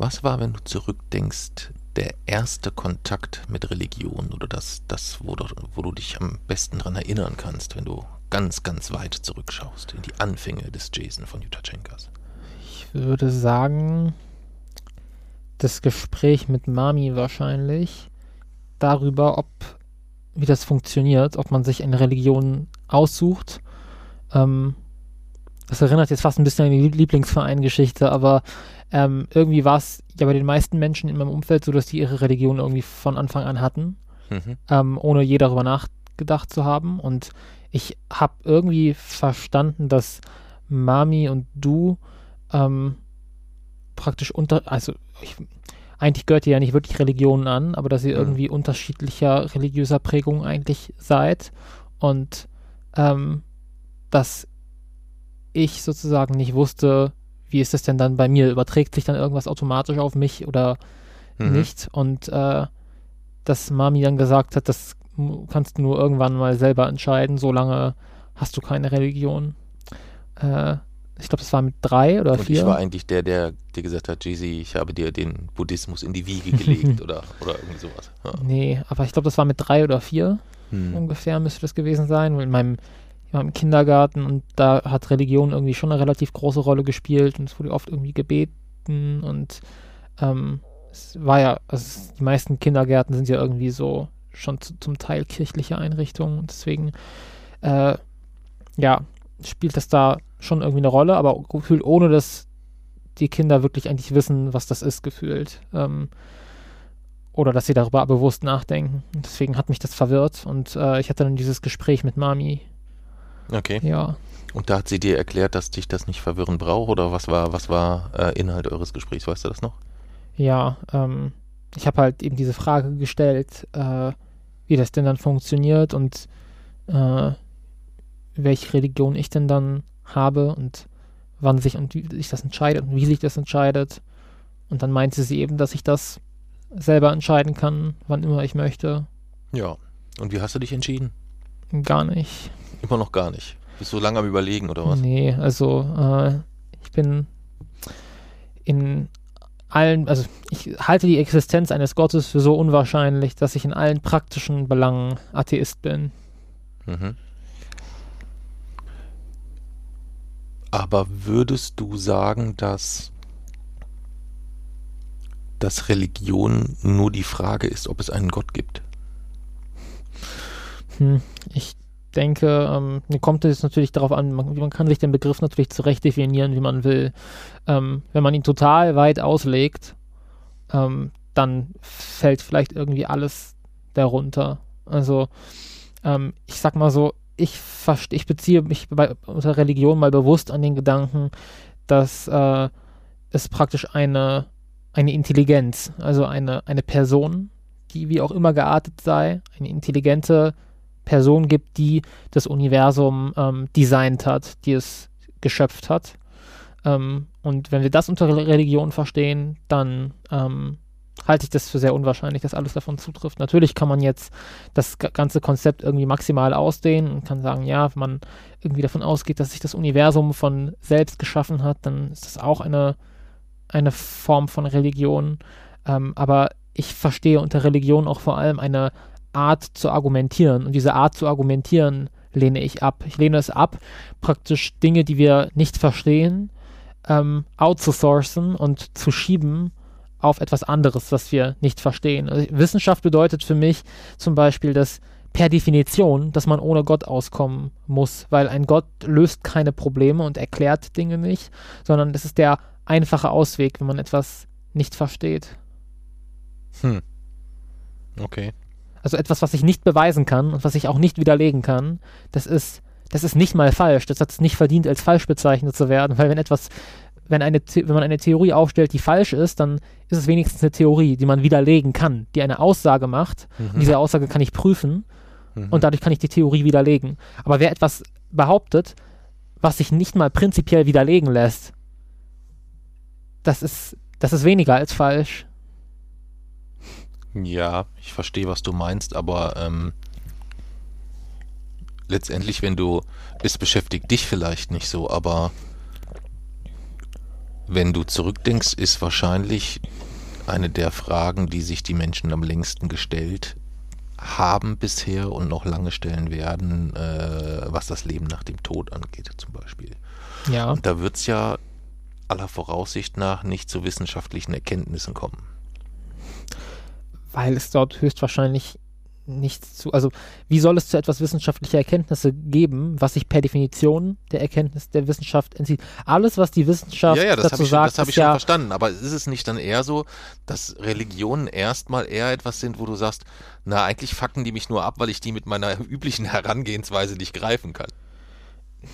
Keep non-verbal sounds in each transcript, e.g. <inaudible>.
Was war, wenn du zurückdenkst, der erste Kontakt mit Religion oder das, das wo, du, wo du dich am besten daran erinnern kannst, wenn du ganz, ganz weit zurückschaust in die Anfänge des Jason von Jutachenkas? Ich würde sagen, das Gespräch mit Mami wahrscheinlich darüber, ob wie das funktioniert, ob man sich eine Religion aussucht. Ähm, das erinnert jetzt fast ein bisschen an die Lieblingsverein-Geschichte, aber ähm, irgendwie war es ja bei den meisten Menschen in meinem Umfeld so, dass die ihre Religion irgendwie von Anfang an hatten, mhm. ähm, ohne je darüber nachgedacht zu haben. Und ich habe irgendwie verstanden, dass Mami und du ähm, praktisch unter, also ich, eigentlich gehört ihr ja nicht wirklich Religionen an, aber dass ihr mhm. irgendwie unterschiedlicher religiöser Prägung eigentlich seid und ähm, dass ich sozusagen nicht wusste, wie ist das denn dann bei mir? Überträgt sich dann irgendwas automatisch auf mich oder mhm. nicht? Und äh, dass Mami dann gesagt hat, das kannst du nur irgendwann mal selber entscheiden, solange hast du keine Religion. Äh, ich glaube, das war mit drei oder Und vier. ich war eigentlich der, der dir gesagt hat, Jeezy, ich habe dir den Buddhismus in die Wiege gelegt <laughs> oder, oder irgendwie sowas. Ja. Nee, aber ich glaube, das war mit drei oder vier hm. ungefähr müsste das gewesen sein. In meinem, in meinem Kindergarten und da hat Religion irgendwie schon eine relativ große Rolle gespielt und es wurde oft irgendwie gebeten und ähm, es war ja, also die meisten Kindergärten sind ja irgendwie so schon zu, zum Teil kirchliche Einrichtungen und deswegen äh, ja, spielt das da schon irgendwie eine Rolle, aber gefühlt ohne, dass die Kinder wirklich eigentlich wissen, was das ist, gefühlt. Ähm, oder dass sie darüber bewusst nachdenken. Und deswegen hat mich das verwirrt und äh, ich hatte dann dieses Gespräch mit Mami. Okay. Ja. Und da hat sie dir erklärt, dass dich das nicht verwirren braucht oder was war, was war äh, Inhalt eures Gesprächs? Weißt du das noch? Ja, ähm, ich habe halt eben diese Frage gestellt, äh, wie das denn dann funktioniert und äh, welche Religion ich denn dann habe und wann sich und wie sich das entscheidet und wie sich das entscheidet. Und dann meinte sie eben, dass ich das selber entscheiden kann, wann immer ich möchte. Ja. Und wie hast du dich entschieden? Gar nicht. Immer noch gar nicht. Bist du lange am Überlegen oder was? Nee, also äh, ich bin in allen, also ich halte die Existenz eines Gottes für so unwahrscheinlich, dass ich in allen praktischen Belangen Atheist bin. Mhm. Aber würdest du sagen, dass, dass Religion nur die Frage ist, ob es einen Gott gibt? Hm, ich denke, ähm, kommt es natürlich darauf an, man, man, kann sich den Begriff natürlich zurecht definieren, wie man will. Ähm, wenn man ihn total weit auslegt, ähm, dann fällt vielleicht irgendwie alles darunter. Also, ähm, ich sag mal so, ich, ich beziehe mich bei, unter Religion mal bewusst an den Gedanken, dass äh, es praktisch eine, eine Intelligenz, also eine, eine Person, die wie auch immer geartet sei, eine intelligente Person gibt, die das Universum ähm, designt hat, die es geschöpft hat. Ähm, und wenn wir das unter Religion verstehen, dann ähm, halte ich das für sehr unwahrscheinlich, dass alles davon zutrifft. Natürlich kann man jetzt das ganze Konzept irgendwie maximal ausdehnen und kann sagen, ja, wenn man irgendwie davon ausgeht, dass sich das Universum von selbst geschaffen hat, dann ist das auch eine, eine Form von Religion. Ähm, aber ich verstehe unter Religion auch vor allem eine Art zu argumentieren. Und diese Art zu argumentieren lehne ich ab. Ich lehne es ab, praktisch Dinge, die wir nicht verstehen, ähm, outzusourcen und zu schieben auf etwas anderes, was wir nicht verstehen. Also Wissenschaft bedeutet für mich zum Beispiel, dass per Definition, dass man ohne Gott auskommen muss, weil ein Gott löst keine Probleme und erklärt Dinge nicht, sondern es ist der einfache Ausweg, wenn man etwas nicht versteht. Hm. Okay. Also etwas, was ich nicht beweisen kann und was ich auch nicht widerlegen kann, das ist, das ist nicht mal falsch. Das hat es nicht verdient, als falsch bezeichnet zu werden, weil wenn etwas wenn, eine, wenn man eine Theorie aufstellt, die falsch ist, dann ist es wenigstens eine Theorie, die man widerlegen kann, die eine Aussage macht. Mhm. Und diese Aussage kann ich prüfen mhm. und dadurch kann ich die Theorie widerlegen. Aber wer etwas behauptet, was sich nicht mal prinzipiell widerlegen lässt, das ist, das ist weniger als falsch. Ja, ich verstehe, was du meinst, aber ähm, letztendlich, wenn du, es beschäftigt dich vielleicht nicht so, aber wenn du zurückdenkst, ist wahrscheinlich eine der Fragen, die sich die Menschen am längsten gestellt haben bisher und noch lange stellen werden, äh, was das Leben nach dem Tod angeht, zum Beispiel. Ja. Und da wird es ja aller Voraussicht nach nicht zu wissenschaftlichen Erkenntnissen kommen. Weil es dort höchstwahrscheinlich nichts zu, also wie soll es zu etwas wissenschaftliche Erkenntnisse geben, was sich per Definition der Erkenntnis der Wissenschaft entzieht? Alles, was die Wissenschaft ja, ja, das dazu ich, sagt, das habe ich schon ja, verstanden. Aber ist es nicht dann eher so, dass Religionen erstmal eher etwas sind, wo du sagst, na, eigentlich fucken die mich nur ab, weil ich die mit meiner <laughs> üblichen Herangehensweise nicht greifen kann.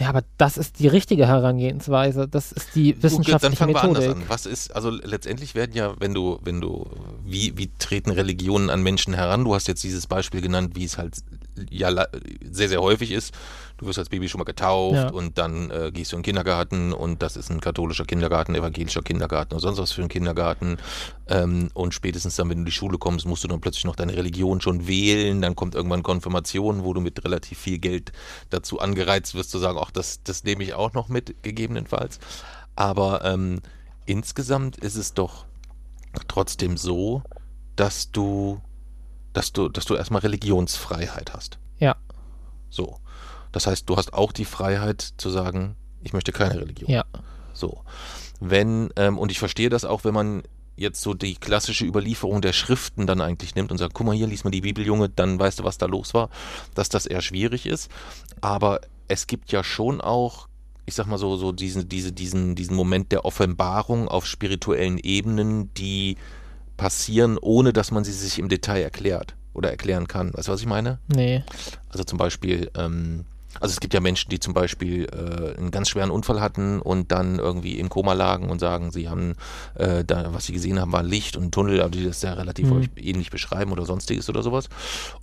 Ja, aber das ist die richtige Herangehensweise, das ist die Gut, dann wissenschaftliche fangen wir anders Methodik. an. Was ist, also letztendlich werden ja, wenn du, wenn du, wie, wie treten Religionen an Menschen heran? Du hast jetzt dieses Beispiel genannt, wie es halt ja sehr, sehr häufig ist. Du wirst als Baby schon mal getauft Ja. und dann äh, gehst du in den Kindergarten und das ist ein katholischer Kindergarten, evangelischer Kindergarten oder sonst was für ein Kindergarten. Ähm, und spätestens dann, wenn du in die Schule kommst, musst du dann plötzlich noch deine Religion schon wählen. Dann kommt irgendwann Konfirmation, wo du mit relativ viel Geld dazu angereizt wirst zu sagen, ach, das, das nehme ich auch noch mit, gegebenenfalls. Aber ähm, insgesamt ist es doch trotzdem so, dass du, dass du, dass du erstmal Religionsfreiheit hast. Ja. So. Das heißt, du hast auch die Freiheit zu sagen, ich möchte keine Religion. Ja. So. Wenn, ähm, und ich verstehe das auch, wenn man jetzt so die klassische Überlieferung der Schriften dann eigentlich nimmt und sagt, guck mal hier, lies mal die Bibel, Junge, dann weißt du, was da los war, dass das eher schwierig ist. Aber es gibt ja schon auch, ich sag mal so, so diesen, diese, diesen, diesen Moment der Offenbarung auf spirituellen Ebenen, die passieren, ohne dass man sie sich im Detail erklärt oder erklären kann. Weißt du, was ich meine? Nee. Also zum Beispiel, ähm, also es gibt ja Menschen, die zum Beispiel äh, einen ganz schweren Unfall hatten und dann irgendwie im Koma lagen und sagen, sie haben, äh, da, was sie gesehen haben, war Licht und ein Tunnel, aber die das ja relativ Mhm. ähnlich beschreiben oder sonstiges oder sowas.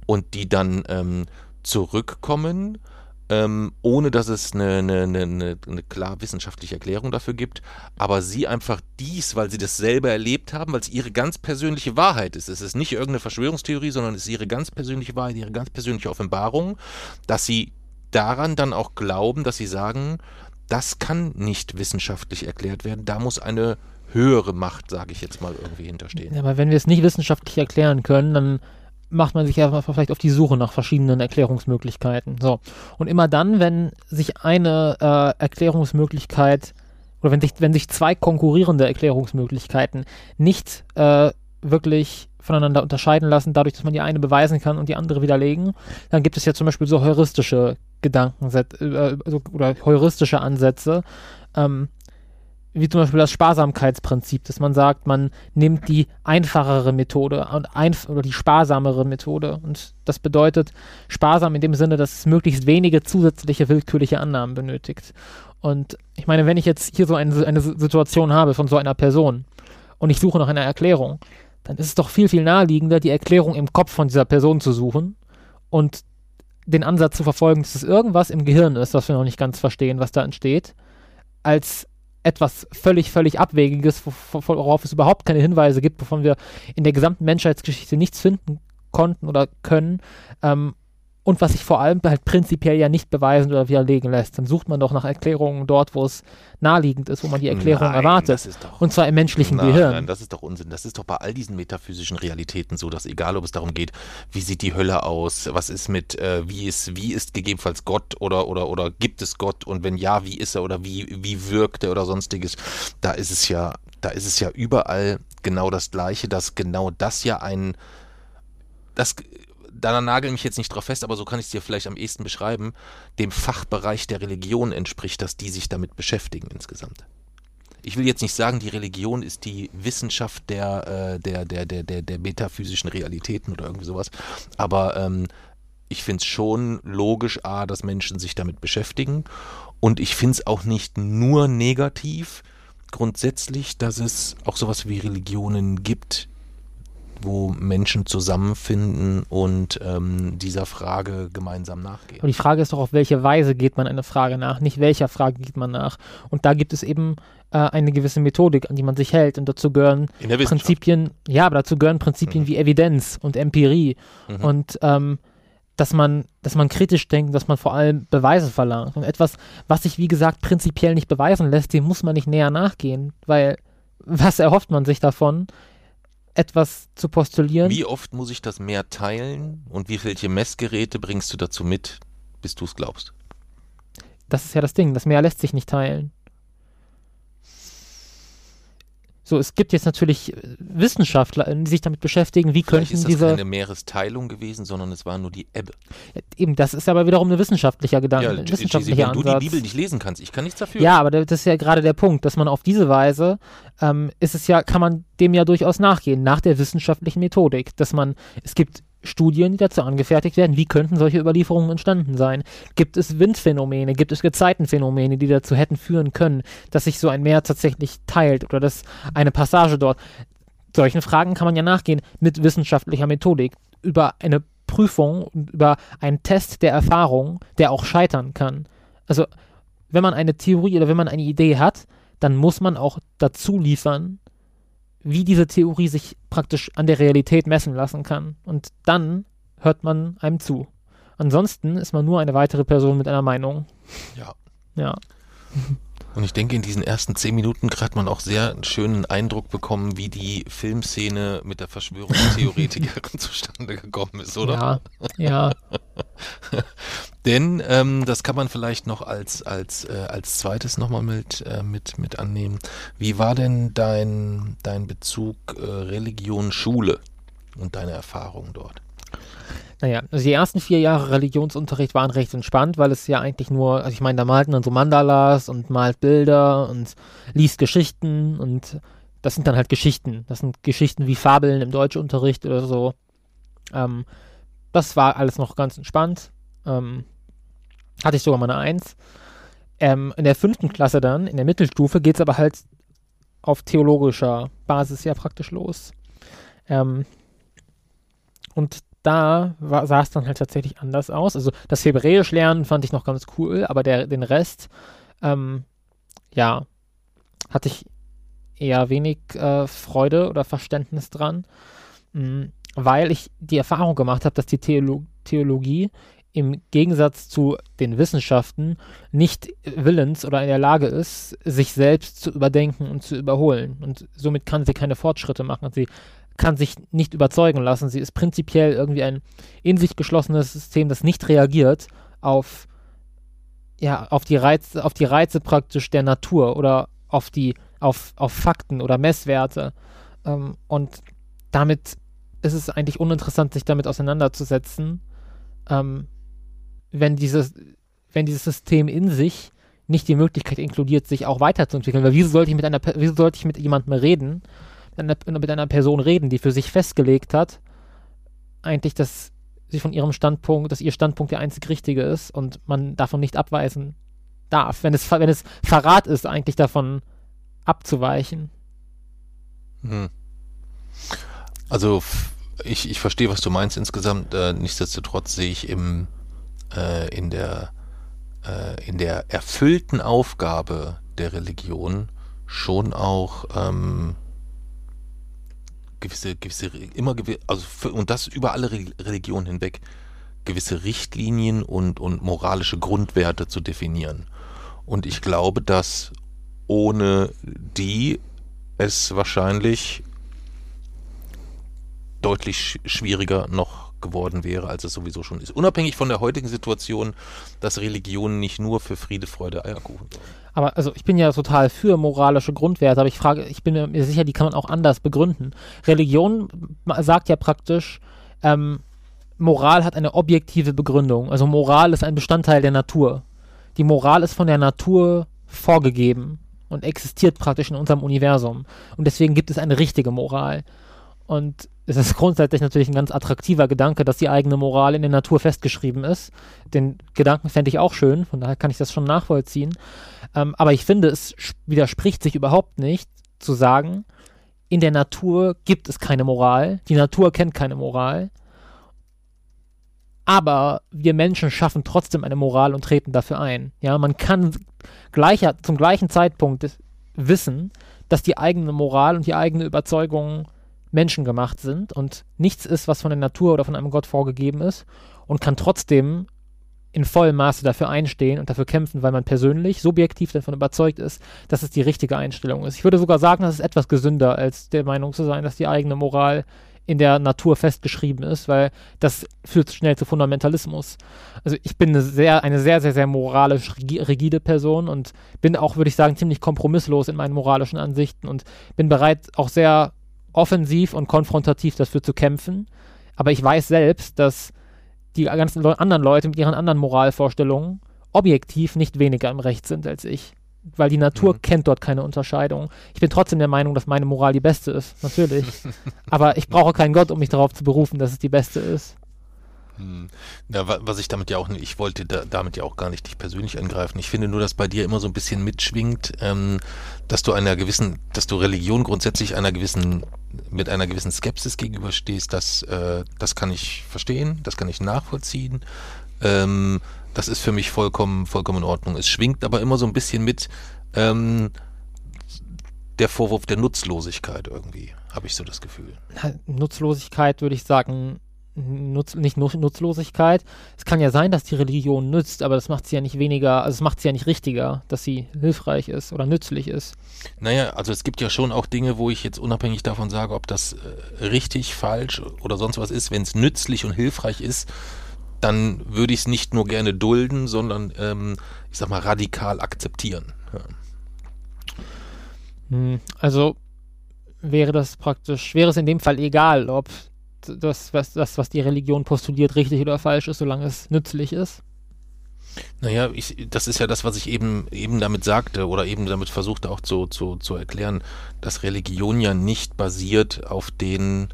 Und die dann ähm, zurückkommen, ähm, ohne dass es eine, eine, eine, eine, eine klar wissenschaftliche Erklärung dafür gibt, aber sie einfach dies, weil sie das selber erlebt haben, weil es ihre ganz persönliche Wahrheit ist. Es ist nicht irgendeine Verschwörungstheorie, sondern es ist ihre ganz persönliche Wahrheit, ihre ganz persönliche Offenbarung, dass sie daran dann auch glauben, dass sie sagen, das kann nicht wissenschaftlich erklärt werden, da muss eine höhere Macht, sage ich jetzt mal, irgendwie hinterstehen. Ja, aber wenn wir es nicht wissenschaftlich erklären können, dann macht man sich ja vielleicht auf die Suche nach verschiedenen Erklärungsmöglichkeiten. So. Und immer dann, wenn sich eine äh, Erklärungsmöglichkeit oder wenn sich, wenn sich zwei konkurrierende Erklärungsmöglichkeiten nicht äh, wirklich voneinander unterscheiden lassen, dadurch, dass man die eine beweisen kann und die andere widerlegen, dann gibt es ja zum Beispiel so heuristische Gedankensätze äh, oder heuristische Ansätze, ähm, wie zum Beispiel das Sparsamkeitsprinzip, dass man sagt, man nimmt die einfachere Methode und einf oder die sparsamere Methode. Und das bedeutet sparsam in dem Sinne, dass es möglichst wenige zusätzliche willkürliche Annahmen benötigt. Und ich meine, wenn ich jetzt hier so eine, eine Situation habe von so einer Person und ich suche nach einer Erklärung, dann ist es doch viel, viel naheliegender, die Erklärung im Kopf von dieser Person zu suchen und den Ansatz zu verfolgen, dass es irgendwas im Gehirn ist, was wir noch nicht ganz verstehen, was da entsteht, als etwas völlig, völlig Abwegiges, wo- wo- worauf es überhaupt keine Hinweise gibt, wovon wir in der gesamten Menschheitsgeschichte nichts finden konnten oder können. Ähm, und was sich vor allem halt prinzipiell ja nicht beweisen oder widerlegen lässt. Dann sucht man doch nach Erklärungen dort, wo es naheliegend ist, wo man die Erklärung Nein, erwartet. Doch, Und zwar im menschlichen nein, Gehirn. Nein, das ist doch Unsinn. Das ist doch bei all diesen metaphysischen Realitäten so, dass egal, ob es darum geht, wie sieht die Hölle aus, was ist mit, äh, wie ist, wie ist gegebenenfalls Gott oder, oder, oder gibt es Gott und wenn ja, wie ist er oder wie, wie wirkt er oder sonstiges, da ist es ja, da ist es ja überall genau das Gleiche, dass genau das ja ein, das, da nagel mich jetzt nicht drauf fest, aber so kann ich es dir vielleicht am ehesten beschreiben, dem Fachbereich der Religion entspricht, dass die sich damit beschäftigen insgesamt. Ich will jetzt nicht sagen, die Religion ist die Wissenschaft der, äh, der, der, der, der, der metaphysischen Realitäten oder irgendwie sowas, aber ähm, ich finde es schon logisch, A, dass Menschen sich damit beschäftigen. Und ich finde es auch nicht nur negativ. Grundsätzlich, dass es auch sowas wie Religionen gibt, wo Menschen zusammenfinden und ähm, dieser Frage gemeinsam nachgehen. Aber die Frage ist doch, auf welche Weise geht man einer Frage nach, nicht welcher Frage geht man nach. Und da gibt es eben äh, eine gewisse Methodik, an die man sich hält. Und dazu gehören In der Wissenschaft. Prinzipien, ja, aber dazu gehören Prinzipien Mhm. wie Evidenz und Empirie. Mhm. Und ähm, dass man, dass man kritisch denkt, dass man vor allem Beweise verlangt. Und etwas, was sich, wie gesagt, prinzipiell nicht beweisen lässt, dem muss man nicht näher nachgehen, weil was erhofft man sich davon, etwas zu postulieren? Wie oft muss ich das mehr teilen und wie welche Messgeräte bringst du dazu mit, bis du es glaubst? Das ist ja das Ding, das Meer lässt sich nicht teilen. So, es gibt jetzt natürlich äh, Wissenschaftler, die sich damit beschäftigen, wie Vielleicht könnten ist das diese. keine Meeresteilung gewesen, sondern es war nur die Ebbe. Eben, das ist aber wiederum ein wissenschaftlicher Gedanke, Gigi, wissenschaftlicher wenn du die Ansatz. Bibel nicht lesen kannst, ich kann nichts dafür. Ja, aber das ist ja gerade der Punkt, dass man auf diese Weise ähm, ist es ja, kann man dem ja durchaus nachgehen, nach der wissenschaftlichen Methodik, dass man, es gibt Studien, die dazu angefertigt werden, wie könnten solche Überlieferungen entstanden sein? Gibt es Windphänomene, gibt es Gezeitenphänomene, die dazu hätten führen können, dass sich so ein Meer tatsächlich teilt oder dass eine Passage dort. Solchen Fragen kann man ja nachgehen mit wissenschaftlicher Methodik über eine Prüfung, und über einen Test der Erfahrung, der auch scheitern kann. Also, wenn man eine Theorie oder wenn man eine Idee hat, dann muss man auch dazu liefern, wie diese Theorie sich praktisch an der Realität messen lassen kann. Und dann hört man einem zu. Ansonsten ist man nur eine weitere Person mit einer Meinung. Ja. Ja. <laughs> Und ich denke, in diesen ersten zehn Minuten hat man auch sehr einen schönen Eindruck bekommen, wie die Filmszene mit der Verschwörungstheoretikerin <laughs> zustande gekommen ist, oder? Ja, ja. <laughs> Denn ähm, das kann man vielleicht noch als, als, äh, als zweites nochmal mit, äh, mit, mit annehmen. Wie war denn dein, dein Bezug äh, Religion, Schule und deine Erfahrung dort? Naja, also die ersten vier Jahre Religionsunterricht waren recht entspannt, weil es ja eigentlich nur, also ich meine, da malten dann so Mandalas und malt Bilder und liest Geschichten und das sind dann halt Geschichten. Das sind Geschichten wie Fabeln im Deutschunterricht oder so. Ähm, das war alles noch ganz entspannt. Ähm, hatte ich sogar mal eine Eins. Ähm, in der fünften Klasse dann, in der Mittelstufe, geht es aber halt auf theologischer Basis ja praktisch los. Ähm, und da sah es dann halt tatsächlich anders aus. Also das Hebräisch lernen fand ich noch ganz cool, aber der, den Rest, ähm, ja, hatte ich eher wenig äh, Freude oder Verständnis dran, mh, weil ich die Erfahrung gemacht habe, dass die Theolo Theologie im Gegensatz zu den Wissenschaften nicht willens oder in der Lage ist, sich selbst zu überdenken und zu überholen. Und somit kann sie keine Fortschritte machen. Sie kann sich nicht überzeugen lassen. Sie ist prinzipiell irgendwie ein in sich geschlossenes System, das nicht reagiert auf, ja, auf, die, Reize, auf die Reize praktisch der Natur oder auf, die, auf, auf Fakten oder Messwerte. Ähm, und damit ist es eigentlich uninteressant, sich damit auseinanderzusetzen, ähm, wenn, dieses, wenn dieses System in sich nicht die Möglichkeit inkludiert, sich auch weiterzuentwickeln. Weil wieso sollte ich mit einer, wieso sollte ich mit jemandem reden, einer, mit einer Person reden, die für sich festgelegt hat, eigentlich, dass sie von ihrem Standpunkt, dass ihr Standpunkt der einzig richtige ist und man davon nicht abweisen darf. Wenn es, wenn es Verrat ist, eigentlich davon abzuweichen. Hm. Also ich, ich verstehe, was du meinst insgesamt. Äh, nichtsdestotrotz sehe ich im, äh, in, der, äh, in der erfüllten Aufgabe der Religion schon auch ähm, gewisse, gewisse, immer gewisse, also für, und das über alle Re Religionen hinweg, gewisse Richtlinien und, und moralische Grundwerte zu definieren. Und ich glaube, dass ohne die es wahrscheinlich deutlich sch schwieriger noch geworden wäre, als es sowieso schon ist. Unabhängig von der heutigen Situation, dass Religionen nicht nur für Friede, Freude, Eierkuchen sorgen. Aber also ich bin ja total für moralische Grundwerte, aber ich frage, ich bin mir sicher, die kann man auch anders begründen. Religion sagt ja praktisch, ähm, Moral hat eine objektive Begründung. Also Moral ist ein Bestandteil der Natur. Die Moral ist von der Natur vorgegeben und existiert praktisch in unserem Universum. Und deswegen gibt es eine richtige Moral. Und es ist grundsätzlich natürlich ein ganz attraktiver Gedanke, dass die eigene Moral in der Natur festgeschrieben ist. Den Gedanken fände ich auch schön, von daher kann ich das schon nachvollziehen. Ähm, aber ich finde, es widerspricht sich überhaupt nicht zu sagen, in der Natur gibt es keine Moral, die Natur kennt keine Moral. Aber wir Menschen schaffen trotzdem eine Moral und treten dafür ein. Ja, man kann gleicher, zum gleichen Zeitpunkt wissen, dass die eigene Moral und die eigene Überzeugung menschengemacht sind und nichts ist, was von der Natur oder von einem Gott vorgegeben ist. und kann trotzdem in vollem Maße dafür einstehen und dafür kämpfen, weil man persönlich subjektiv davon überzeugt ist, dass es die richtige Einstellung ist. Ich würde sogar sagen, das ist etwas gesünder, als der Meinung zu sein, dass die eigene Moral in der Natur festgeschrieben ist, weil das führt schnell zu Fundamentalismus. Also ich bin eine sehr, eine sehr, sehr, sehr moralisch rigide Person und bin auch, würde ich sagen, ziemlich kompromisslos in meinen moralischen Ansichten und bin bereit, auch sehr offensiv und konfrontativ dafür zu kämpfen. Aber ich weiß selbst, dass die ganzen Le anderen Leute mit ihren anderen Moralvorstellungen objektiv nicht weniger im Recht sind als ich. Weil die Natur mhm. kennt dort keine Unterscheidung. Ich bin trotzdem der Meinung, dass meine Moral die beste ist, natürlich. <laughs> Aber ich brauche keinen Gott, um mich darauf zu berufen, dass es die beste ist. Hm. Ja, was ich damit ja auch, ich wollte da, damit ja auch gar nicht dich persönlich angreifen. Ich finde nur, dass bei dir immer so ein bisschen mitschwingt, ähm, dass du einer gewissen, dass du Religion grundsätzlich einer gewissen, mit einer gewissen Skepsis gegenüberstehst. Das, äh, das kann ich verstehen, das kann ich nachvollziehen. Ähm, das ist für mich vollkommen, vollkommen in Ordnung. Es schwingt aber immer so ein bisschen mit ähm, der Vorwurf der Nutzlosigkeit irgendwie, habe ich so das Gefühl. Nutzlosigkeit würde ich sagen, Nutz, nicht Nutzlosigkeit. Es kann ja sein, dass die Religion nützt, aber das macht sie ja nicht weniger, also es macht sie ja nicht richtiger, dass sie hilfreich ist oder nützlich ist. Naja, also es gibt ja schon auch Dinge, wo ich jetzt unabhängig davon sage, ob das äh, richtig, falsch oder sonst was ist, wenn es nützlich und hilfreich ist, dann würde ich es nicht nur gerne dulden, sondern ähm, ich sag mal radikal akzeptieren. Ja. Hm, also wäre das praktisch, wäre es in dem Fall egal, ob das, was, das, was die Religion postuliert, richtig oder falsch ist, solange es nützlich ist? Naja, ich, das ist ja das, was ich eben, eben damit sagte oder eben damit versuchte auch zu, zu, zu erklären, dass Religion ja nicht basiert auf den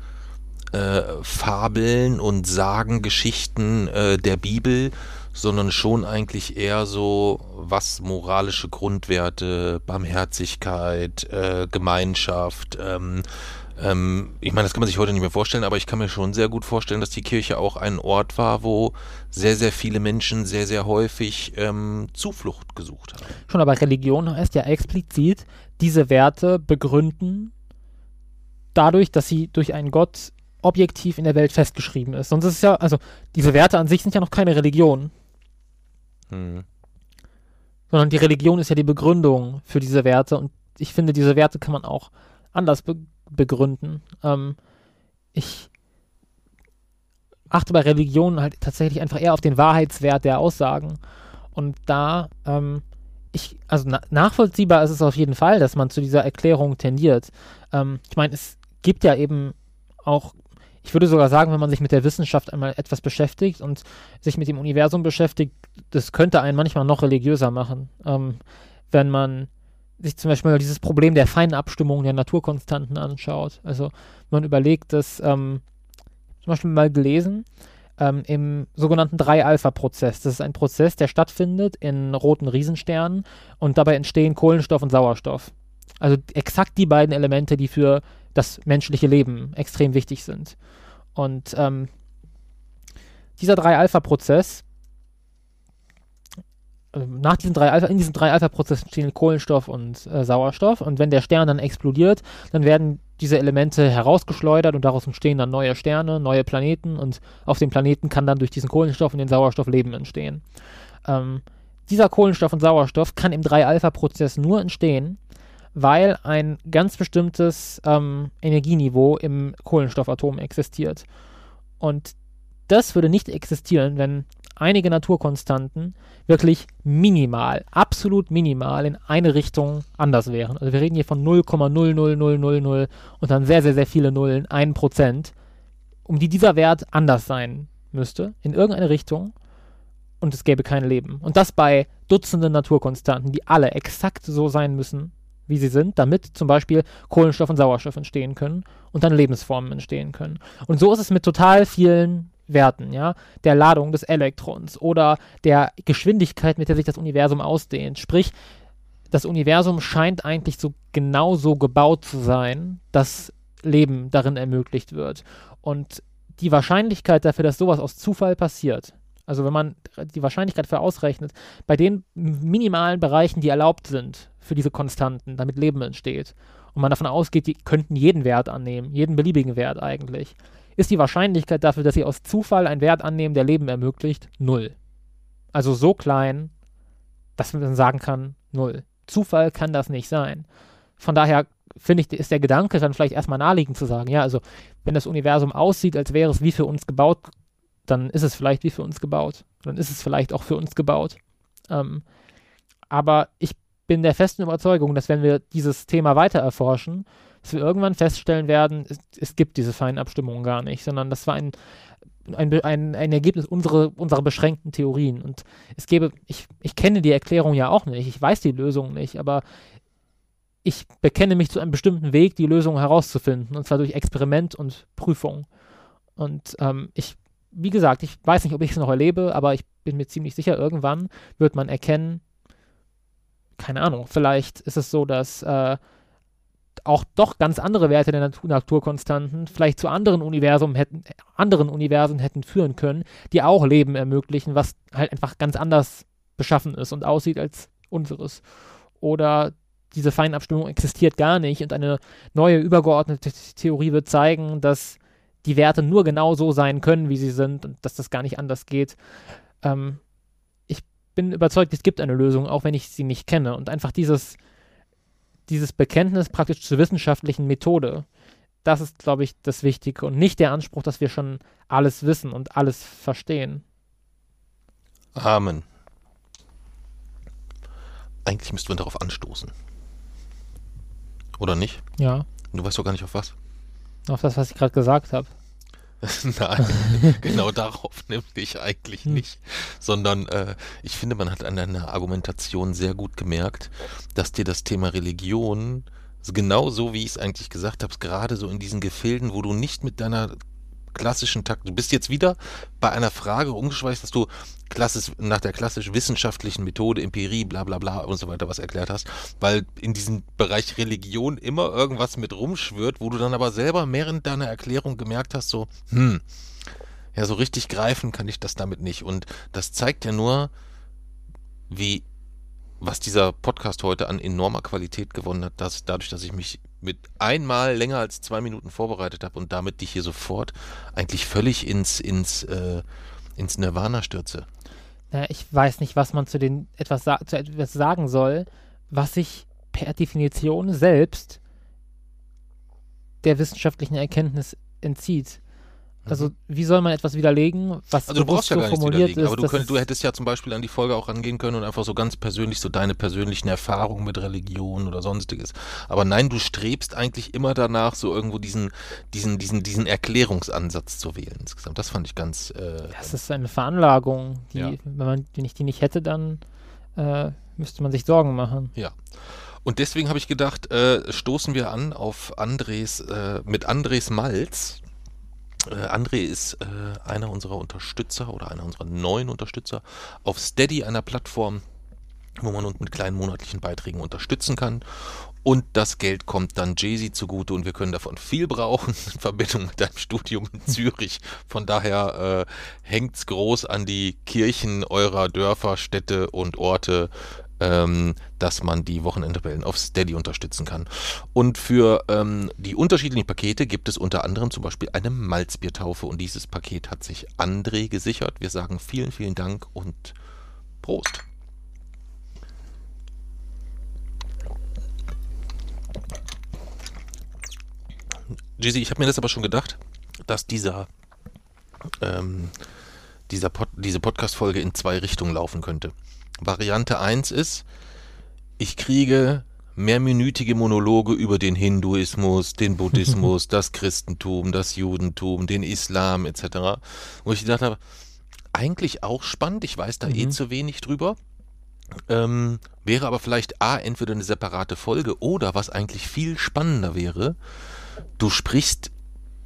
äh, Fabeln und Sagengeschichten äh, der Bibel, sondern schon eigentlich eher so, was moralische Grundwerte, Barmherzigkeit, äh, Gemeinschaft, ähm, ähm, ich meine, das kann man sich heute nicht mehr vorstellen, aber ich kann mir schon sehr gut vorstellen, dass die Kirche auch ein Ort war, wo sehr, sehr viele Menschen sehr, sehr häufig ähm, Zuflucht gesucht haben. Schon, aber Religion heißt ja explizit, diese Werte begründen dadurch, dass sie durch einen Gott objektiv in der Welt festgeschrieben ist. Sonst ist es ja, also diese Werte an sich sind ja noch keine Religion. Hm. Sondern die Religion ist ja die Begründung für diese Werte und ich finde, diese Werte kann man auch anders begründen begründen. Ähm, ich achte bei Religion halt tatsächlich einfach eher auf den Wahrheitswert der Aussagen. Und da, ähm, ich, also na nachvollziehbar ist es auf jeden Fall, dass man zu dieser Erklärung tendiert. Ähm, ich meine, es gibt ja eben auch, ich würde sogar sagen, wenn man sich mit der Wissenschaft einmal etwas beschäftigt und sich mit dem Universum beschäftigt, das könnte einen manchmal noch religiöser machen. Ähm, wenn man sich zum Beispiel dieses Problem der feinen Abstimmung der Naturkonstanten anschaut. Also man überlegt, dass ähm, zum Beispiel mal gelesen, ähm, im sogenannten 3-Alpha-Prozess. Das ist ein Prozess, der stattfindet in roten Riesensternen und dabei entstehen Kohlenstoff und Sauerstoff. Also exakt die beiden Elemente, die für das menschliche Leben extrem wichtig sind. Und ähm, dieser 3-Alpha-Prozess also nach diesen drei Alpha, in diesen drei Alpha-Prozessen stehen Kohlenstoff und äh, Sauerstoff. Und wenn der Stern dann explodiert, dann werden diese Elemente herausgeschleudert und daraus entstehen dann neue Sterne, neue Planeten und auf dem Planeten kann dann durch diesen Kohlenstoff und den Sauerstoff Leben entstehen. Ähm, dieser Kohlenstoff und Sauerstoff kann im 3-Alpha-Prozess nur entstehen, weil ein ganz bestimmtes ähm, Energieniveau im Kohlenstoffatom existiert. Und das würde nicht existieren, wenn einige Naturkonstanten wirklich minimal, absolut minimal in eine Richtung anders wären. Also wir reden hier von 0,00000 und dann sehr, sehr, sehr viele Nullen, 1%, um die dieser Wert anders sein müsste, in irgendeine Richtung und es gäbe kein Leben. Und das bei Dutzenden Naturkonstanten, die alle exakt so sein müssen, wie sie sind, damit zum Beispiel Kohlenstoff und Sauerstoff entstehen können und dann Lebensformen entstehen können. Und so ist es mit total vielen Werten, ja, der Ladung des Elektrons oder der Geschwindigkeit, mit der sich das Universum ausdehnt. Sprich, das Universum scheint eigentlich so genau so gebaut zu sein, dass Leben darin ermöglicht wird. Und die Wahrscheinlichkeit dafür, dass sowas aus Zufall passiert, Also wenn man die Wahrscheinlichkeit für ausrechnet, bei den minimalen Bereichen, die erlaubt sind für diese Konstanten, damit Leben entsteht, und man davon ausgeht, die könnten jeden Wert annehmen, jeden beliebigen Wert eigentlich, ist die Wahrscheinlichkeit dafür, dass sie aus Zufall einen Wert annehmen, der Leben ermöglicht, null. Also so klein, dass man sagen kann, null. Zufall kann das nicht sein. Von daher finde ich, ist der Gedanke dann vielleicht erstmal naheliegend zu sagen, ja, also wenn das Universum aussieht, als wäre es wie für uns gebaut, dann ist es vielleicht wie für uns gebaut. Dann ist es vielleicht auch für uns gebaut. Ähm, aber ich bin der festen Überzeugung, dass wenn wir dieses Thema weiter erforschen, dass wir irgendwann feststellen werden, es, es gibt diese Feinabstimmungen gar nicht, sondern das war ein, ein, ein, ein Ergebnis unserer, unserer beschränkten Theorien. Und es gäbe, ich, ich kenne die Erklärung ja auch nicht, ich weiß die Lösung nicht, aber ich bekenne mich zu einem bestimmten Weg, die Lösung herauszufinden, und zwar durch Experiment und Prüfung. Und ähm, ich, wie gesagt, ich weiß nicht, ob ich es noch erlebe, aber ich bin mir ziemlich sicher, irgendwann wird man erkennen, keine Ahnung, vielleicht ist es so, dass äh, auch doch ganz andere Werte der Natur Naturkonstanten vielleicht zu anderen Universen hätten, anderen Universen hätten führen können, die auch Leben ermöglichen, was halt einfach ganz anders beschaffen ist und aussieht als unseres. Oder diese Feinabstimmung existiert gar nicht und eine neue übergeordnete Theorie wird zeigen, dass die Werte nur genau so sein können, wie sie sind und dass das gar nicht anders geht. Ähm, ich bin überzeugt, es gibt eine Lösung, auch wenn ich sie nicht kenne. Und einfach dieses, dieses Bekenntnis praktisch zur wissenschaftlichen Methode, das ist, glaube ich, das Wichtige und nicht der Anspruch, dass wir schon alles wissen und alles verstehen. Amen. Eigentlich müssten wir darauf anstoßen. Oder nicht? Ja. Du weißt doch gar nicht auf was. Auf das, was ich gerade gesagt habe. <laughs> Nein, <laughs> genau darauf nämlich eigentlich hm. nicht. Sondern äh, ich finde, man hat an deiner Argumentation sehr gut gemerkt, dass dir das Thema Religion genau so, wie ich es eigentlich gesagt habe, gerade so in diesen Gefilden, wo du nicht mit deiner klassischen Takt. Du bist jetzt wieder bei einer Frage umgeschweißt, dass du klassisch, nach der klassisch wissenschaftlichen Methode, Empirie, bla bla bla und so weiter was erklärt hast, weil in diesem Bereich Religion immer irgendwas mit rumschwört, wo du dann aber selber während deiner Erklärung gemerkt hast, so, hm, ja, so richtig greifen kann ich das damit nicht. Und das zeigt ja nur, wie was dieser Podcast heute an enormer Qualität gewonnen hat, dass dadurch, dass ich mich mit einmal länger als zwei Minuten vorbereitet habe und damit dich hier sofort eigentlich völlig ins, ins, äh, ins Nirvana stürze. Naja, ich weiß nicht, was man zu, den etwas, zu etwas sagen soll, was sich per Definition selbst der wissenschaftlichen Erkenntnis entzieht. Also wie soll man etwas widerlegen, was also du brauchst ja so gar formuliert ist? Aber du, könnt, du hättest ja zum Beispiel an die Folge auch rangehen können und einfach so ganz persönlich so deine persönlichen Erfahrungen mit Religion oder sonstiges. Aber nein, du strebst eigentlich immer danach, so irgendwo diesen, diesen, diesen, diesen Erklärungsansatz zu wählen insgesamt. Das fand ich ganz. Äh, das ist eine Veranlagung, die, ja. wenn man, wenn ich die nicht hätte, dann äh, müsste man sich Sorgen machen. Ja. Und deswegen habe ich gedacht, äh, stoßen wir an auf Andres, äh, mit Andres Malz äh, André ist äh, einer unserer Unterstützer oder einer unserer neuen Unterstützer auf Steady, einer Plattform, wo man uns mit kleinen monatlichen Beiträgen unterstützen kann. Und das Geld kommt dann Jay-Z zugute und wir können davon viel brauchen <laughs> in Verbindung mit deinem Studium in Zürich. Von daher äh, es groß an die Kirchen eurer Dörfer, Städte und Orte ähm, dass man die Wochenendrebellen auf Steady unterstützen kann. Und für ähm, die unterschiedlichen Pakete gibt es unter anderem zum Beispiel eine Malzbiertaufe und dieses Paket hat sich André gesichert. Wir sagen vielen, vielen Dank und Prost. Jizzy, ich habe mir das aber schon gedacht, dass dieser, ähm, dieser Pod, diese Podcast-Folge in zwei Richtungen laufen könnte. Variante 1 ist, ich kriege mehrminütige Monologe über den Hinduismus, den Buddhismus, <laughs> das Christentum, das Judentum, den Islam etc. Wo ich gedacht habe, eigentlich auch spannend, ich weiß da eh mhm. eh zu wenig drüber. Ähm, wäre aber vielleicht A, entweder eine separate Folge oder was eigentlich viel spannender wäre, du sprichst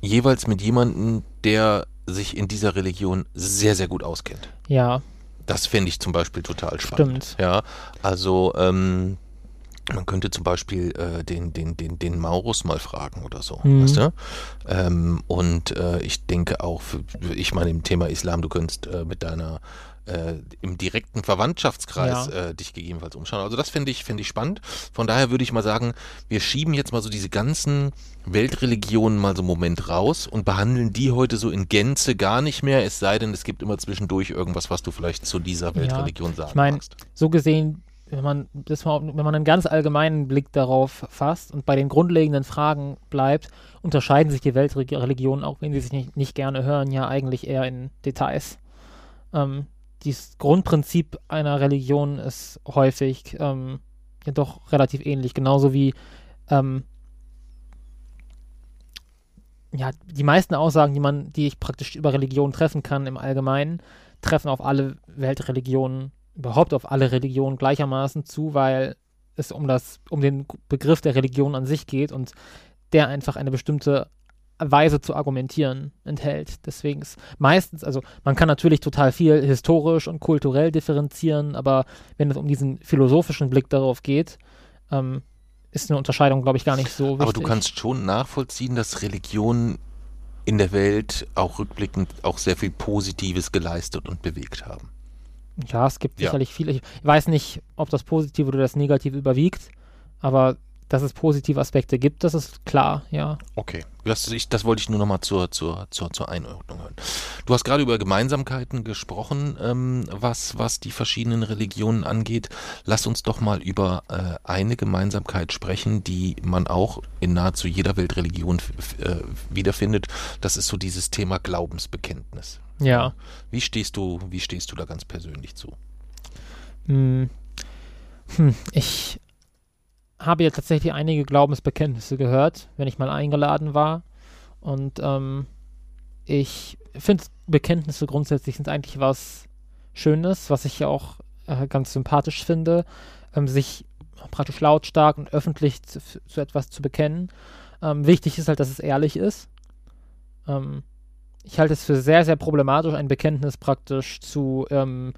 jeweils mit jemandem, der sich in dieser Religion sehr, sehr gut auskennt. Ja, das fände ich zum Beispiel total spannend. Stimmt. Ja, also ähm, Man könnte zum Beispiel äh, den, den, den, den Maurus mal fragen oder so, Mhm. weißt du? Ähm, und äh, ich denke auch, für, ich meine, im Thema Islam, du könntest äh, mit deiner äh, im direkten Verwandtschaftskreis Ja. äh, dich gegebenenfalls umschauen. Also das finde ich, finde ich spannend. Von daher würde ich mal sagen, wir schieben jetzt mal so diese ganzen Weltreligionen mal so einen Moment raus und behandeln die heute so in Gänze gar nicht mehr, es sei denn, es gibt immer zwischendurch irgendwas, was du vielleicht zu dieser Weltreligion sagen Ich meine, magst. so gesehen, wenn man das mal, wenn man einen ganz allgemeinen Blick darauf fasst und bei den grundlegenden Fragen bleibt, unterscheiden sich die Weltreligionen, auch wenn sie sich nicht, nicht gerne hören, ja eigentlich eher in Details. Ähm, dieses Grundprinzip einer Religion ist häufig ähm, ja doch relativ ähnlich, genauso wie ähm, ja, die meisten Aussagen, die man, die ich praktisch über Religion treffen kann im Allgemeinen, treffen auf alle Weltreligionen, überhaupt auf alle Religionen gleichermaßen zu, weil es um das, um den Begriff der Religion an sich geht und der einfach eine bestimmte Weise zu argumentieren enthält. Deswegen ist meistens, also man kann natürlich total viel historisch und kulturell differenzieren, aber wenn es um diesen philosophischen Blick darauf geht, ähm, ist eine Unterscheidung, glaube ich, gar nicht so wichtig. Aber du kannst schon nachvollziehen, dass Religionen in der Welt auch rückblickend auch sehr viel Positives geleistet und bewegt haben. Ja, es gibt Ja. sicherlich viele. Ich weiß nicht, ob das Positive oder das Negative überwiegt, aber dass es positive Aspekte gibt, das ist klar, ja. Okay. Das, ich, das wollte ich nur nochmal zur, zur, zur, zur Einordnung hören. Du hast gerade über Gemeinsamkeiten gesprochen, ähm, was, was die verschiedenen Religionen angeht. Lass uns doch mal über äh, eine Gemeinsamkeit sprechen, die man auch in nahezu jeder Weltreligion äh, wiederfindet. Das ist so dieses Thema Glaubensbekenntnis. Ja. Wie stehst du, wie stehst du da ganz persönlich zu? Hm. Hm. Ich habe ja tatsächlich einige Glaubensbekenntnisse gehört, wenn ich mal eingeladen war. Und ähm, ich finde Bekenntnisse grundsätzlich sind eigentlich was Schönes, was ich ja auch äh, ganz sympathisch finde, ähm, sich praktisch lautstark und öffentlich zu, zu etwas zu bekennen. Ähm, wichtig ist halt, dass es ehrlich ist. Ähm, ich halte es für sehr, sehr problematisch, ein Bekenntnis praktisch zu ähm,